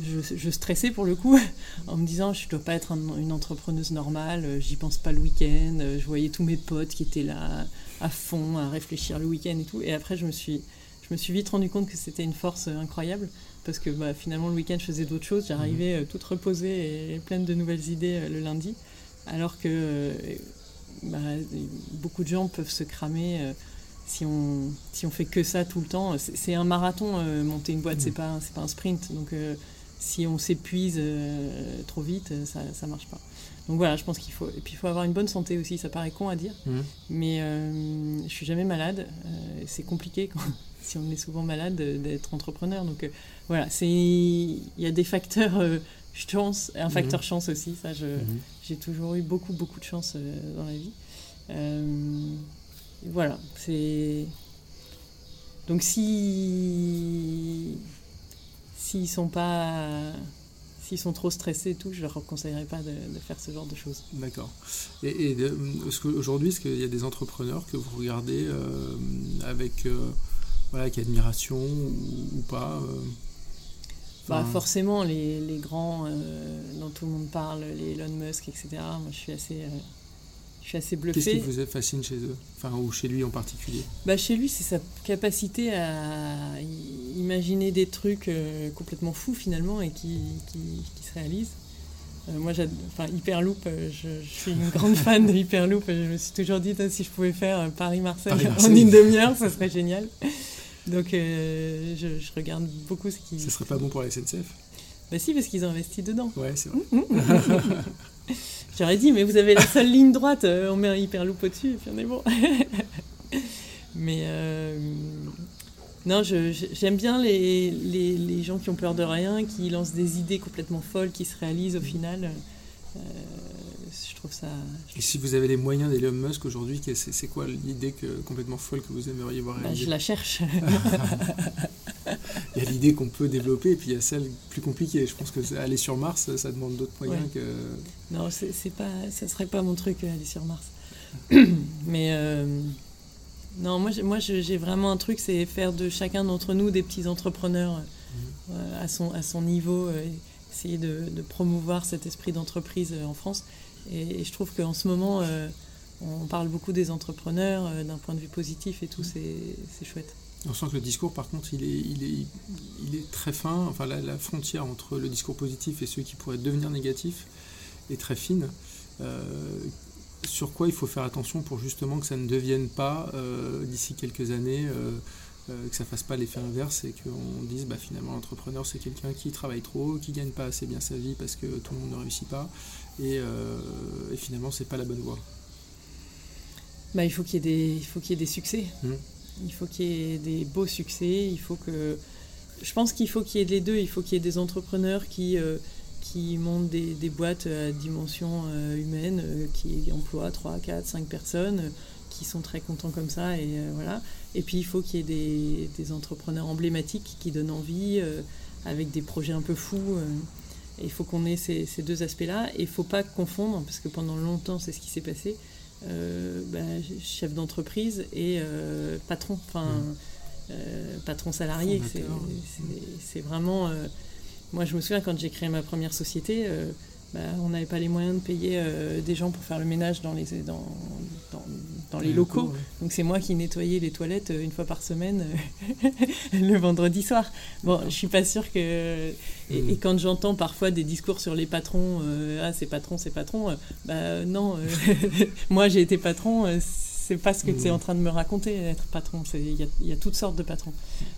je, stressais pour le coup en me disant je dois pas être une entrepreneuse normale, euh, j'y pense pas le week-end, je voyais tous mes potes qui étaient là à fond à réfléchir le week-end et tout. Et après je me suis, je me suis vite rendu compte que c'était une force incroyable parce que bah, finalement le week-end je faisais d'autres choses, j'arrivais mm. toute reposée et pleine de nouvelles idées le lundi. Alors que bah, beaucoup de gens peuvent se cramer euh, si on si on fait que ça tout le temps. C'est un marathon euh, monter une boîte, c'est mm. pas c'est pas un sprint. Donc euh, si on s'épuise trop vite, ça ça marche pas. Donc voilà, je pense qu'il faut et puis il faut avoir une bonne santé aussi. Ça paraît con à dire, mm. mais je suis jamais malade. c'est compliqué si on est souvent malade d'être entrepreneur. Donc voilà, c'est il y a des facteurs chance, un facteur mhm. chance aussi. Ça, je, mhm. j'ai toujours eu beaucoup, beaucoup de chance euh, dans la vie. Euh, voilà, c'est. Donc si s'ils sont pas s'ils sont trop stressés et tout, je leur conseillerais pas de, faire ce genre de choses. D'accord. Et, et est-ce qu'aujourd'hui, est-ce qu'il y a des entrepreneurs que vous regardez euh, avec, voilà, avec admiration ou, pas bah, forcément, les, les grands euh, dont tout le monde parle, les Elon Musk, etc. Moi, je suis assez, euh, je suis assez bluffé. Qu'est-ce qui vous fascine chez eux? Enfin, ou chez lui en particulier? Bah, Chez lui, c'est sa capacité à imaginer des trucs euh, complètement fous, finalement, et qui, qui, qui se réalisent. moi, enfin, Hyperloop, je, je, suis une grande fan de Hyperloop. Je me suis toujours dit, si je pouvais faire Paris-Marseille en une demi-heure, ça serait génial. Donc euh, je, regarde beaucoup ce qui. Ce serait pas bon pour la SNCF Bah si, parce qu'ils ont investi dedans. Ouais, c'est vrai. J'aurais dit, mais vous avez la seule ligne droite, euh, on met un hyperloop au-dessus et puis on est bon. mais euh, non, j'aime bien les, les, les, gens qui ont peur de rien, qui lancent des idées complètement folles, qui se réalisent au final trouve ça. Et si vous avez les moyens d'Elon Musk aujourd'hui, c'est quoi l'idée complètement folle que vous aimeriez voir bah, Je la cherche. il y a l'idée qu'on peut développer, et puis il y a celle plus compliquée. Je pense que aller sur Mars, ça demande d'autres moyens que. Non, c'est pas, ça serait pas mon truc aller sur Mars. Mais euh, non, moi, moi, j'ai vraiment un truc, c'est faire de chacun d'entre nous des petits entrepreneurs mmh. euh, à son à son niveau. Euh, essayer de, de, promouvoir cet esprit d'entreprise en France. Et, je trouve qu'en ce moment, euh, on parle beaucoup des entrepreneurs euh, d'un point de vue positif et tout, c'est chouette. On sent que le discours, par contre, il est, il est, il est très fin. Enfin, la, frontière entre le discours positif et ceux qui pourraient devenir négatifs est très fine. Euh, sur quoi il faut faire attention pour justement que ça ne devienne pas, d'ici quelques années, que ça fasse pas l'effet inverse et qu'on dise bah, finalement l'entrepreneur c'est quelqu'un qui travaille trop, qui gagne pas assez bien sa vie parce que tout le monde ne réussit pas et, euh, et finalement c'est pas la bonne voie. Bah, il faut qu'il y ait des, il faut qu'il y ait des succès. Mmh. Il faut qu'il y ait des beaux succès. Il faut que, je pense qu'il faut qu'il y ait les deux. Il faut qu'il y ait des entrepreneurs qui euh, qui montent des, des, boîtes à dimension euh, humaine, qui emploient 3, 4, 5 personnes, qui sont très contents comme ça. Et, voilà. et puis il faut qu'il y ait des, des, entrepreneurs emblématiques qui donnent envie, avec des projets un peu fous. Il faut qu'on ait ces, deux aspects-là. Et il ne faut pas confondre, parce que pendant longtemps, c'est ce qui s'est passé, euh, bah, chef d'entreprise et euh, patron, enfin mmh. patron salarié. C'est vraiment. moi, je me souviens quand j'ai créé ma première société, bah, on n'avait pas les moyens de payer euh, des gens pour faire le ménage dans les, dans, dans, les, locaux. Donc c'est moi qui nettoyais les toilettes euh, une fois par semaine euh, le vendredi soir. Bon, je suis pas sûre que... Et, mm. quand j'entends parfois des discours sur les patrons, ah c'est patron, c'est patron, bah non, moi j'ai été patron c'est pas ce que tu es mm. en train de me raconter, être patron. Il y, y, a toutes sortes de patrons.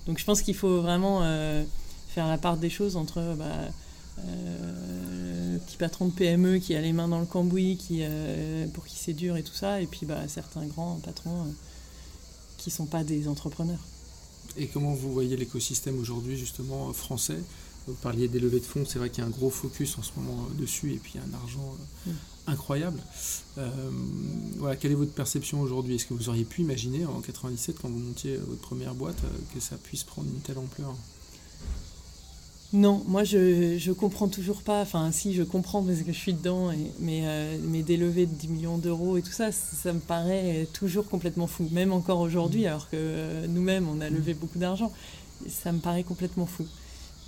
Donc je pense qu'il faut vraiment faire la part des choses entre bah, euh, petit patron de PME qui a les mains dans le cambouis, qui, euh, pour qui c'est dur et tout ça, et puis bah, certains grands patrons euh, qui ne sont pas des entrepreneurs. Et comment vous voyez l'écosystème aujourd'hui justement français? Vous parliez des levées de fonds, c'est vrai qu'il y a un gros focus en ce moment dessus, et puis il y a un argent mm. incroyable. voilà, quelle est votre perception aujourd'hui? Est-ce que vous auriez pu imaginer en 97, quand vous montiez votre première boîte, que ça puisse prendre une telle ampleur? Non, moi je, je comprends toujours pas. Enfin, si je comprends parce que je suis dedans, mais, euh, mais des levées de 10 millions d'euros et tout ça, ça me paraît toujours complètement fou. Même encore aujourd'hui, mm. alors que euh, nous-mêmes on a levé mm. beaucoup d'argent, ça me paraît complètement fou.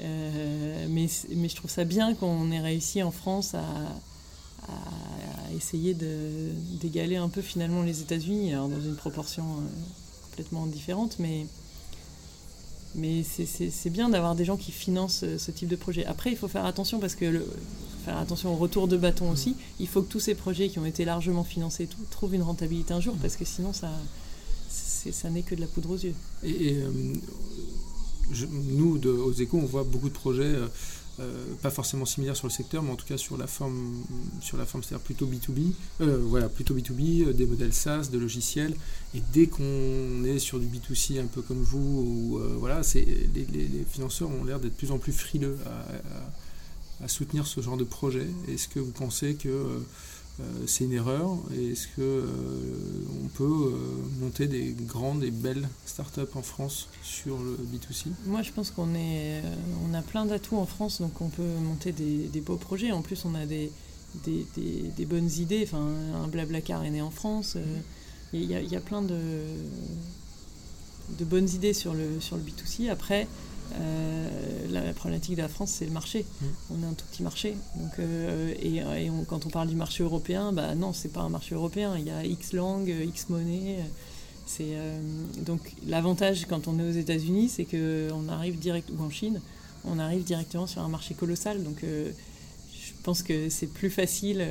Euh, mais, mais je trouve ça bien qu'on ait réussi en France à, à essayer d'égaler un peu finalement les États-Unis, alors dans une proportion complètement différente, mais mais c'est bien d'avoir des gens qui financent euh, ce type de projet. Après, il faut faire attention parce que le, faire attention au retour de bâton aussi. Il faut que tous ces projets qui ont été largement financés tout, trouvent une rentabilité un jour parce que sinon ça, ça n'est que de la poudre aux yeux. Et, euh, nous, de, aux échos, on voit beaucoup de projets. Euh, euh, pas forcément similaire sur le secteur, mais en tout cas sur la forme, sur la forme c'est-à-dire plutôt B2B, euh, voilà, plutôt B2B, euh, des modèles SaaS, de logiciels. Et dès qu'on est sur du B2C un peu comme vous, ou, voilà, c'est, les, financeurs ont l'air d'être plus en plus frileux à, soutenir ce genre de projet. Est-ce que vous pensez que c'est une erreur Est-ce que euh, peut euh, monter des grandes et belles startups en France sur le B2C Moi, je pense qu'on est, on a plein d'atouts en France, donc on peut monter des, beaux projets. En plus, on a des, bonnes idées. Enfin, un Blablacar est né en France. Il y, a plein de, bonnes idées sur le, sur le B2C. Après, euh, la, problématique de la France, c'est le marché. Mm. On est un tout petit marché. Donc, euh, et, quand on parle du marché européen, bah non, c'est pas un marché européen. Il y a X langues, X monnaie. C'est euh, donc l'avantage quand on est aux États-Unis, c'est que on arrive direct ou en Chine, on arrive directement sur un marché colossal. Donc, je pense que c'est plus facile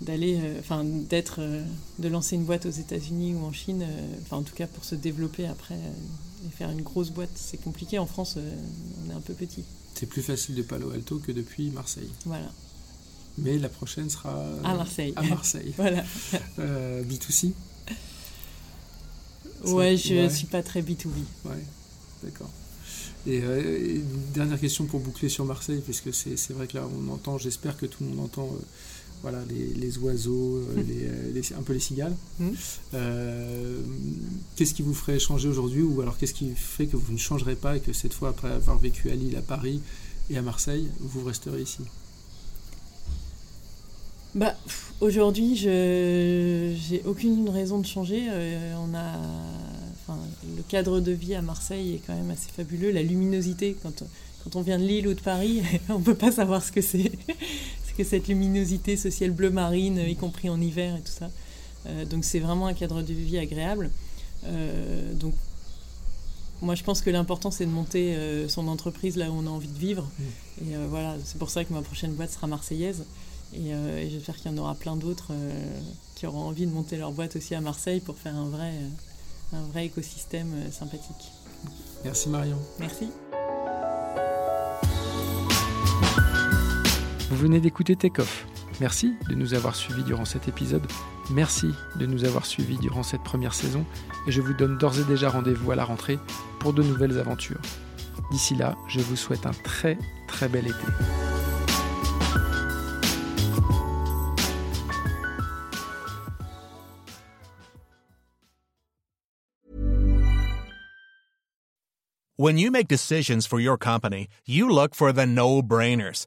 d'aller, enfin, d'être, de lancer une boîte aux États-Unis ou en Chine. Enfin, en tout cas, pour se développer après et faire une grosse boîte, c'est compliqué. En France, euh, on est un peu petit. C'est plus facile de Palo Alto que depuis Marseille. Voilà. Mais la prochaine sera à Marseille. À Marseille. voilà. Euh, B2C Ouais, je ne suis pas très B2B. Ouais, d'accord. Et, euh, dernière question pour boucler sur Marseille, puisque c'est vrai que là on entend, j'espère que tout le monde entend voilà, les, oiseaux, euh, euh, un peu les cigales. Mmh. Euh, qu'est-ce qui vous ferait changer aujourd'hui ou alors qu'est-ce qui fait que vous ne changerez pas et que cette fois, après avoir vécu à Lille, à Paris et à Marseille, vous resterez ici? Bah, Aujourd'hui, je j'ai aucune raison de changer. on a, le cadre de vie à Marseille est quand même assez fabuleux. La luminosité, quand, quand on vient de Lille ou de Paris, on ne peut pas savoir ce que c'est que cette luminosité sociale bleu marine, y compris en hiver et tout ça. Euh, donc c'est vraiment un cadre de vie agréable. Euh, donc moi je pense que l'important c'est de monter euh, son entreprise là où on a envie de vivre. Mm. Et voilà, c'est pour ça que ma prochaine boîte sera marseillaise. Et, j'espère qu'il y en aura plein d'autres qui auront envie de monter leur boîte aussi à Marseille pour faire un vrai, un vrai écosystème sympathique. Merci Marion. Merci. Vous venez d'écouter Takeoff. Merci de nous avoir suivis durant cet épisode. Merci de nous avoir suivis durant cette première saison. Et je vous donne d'ores et déjà rendez-vous à la rentrée pour de nouvelles aventures. D'ici là, je vous souhaite un très très bel été. When you make decisions for your company, you look for the no-brainers.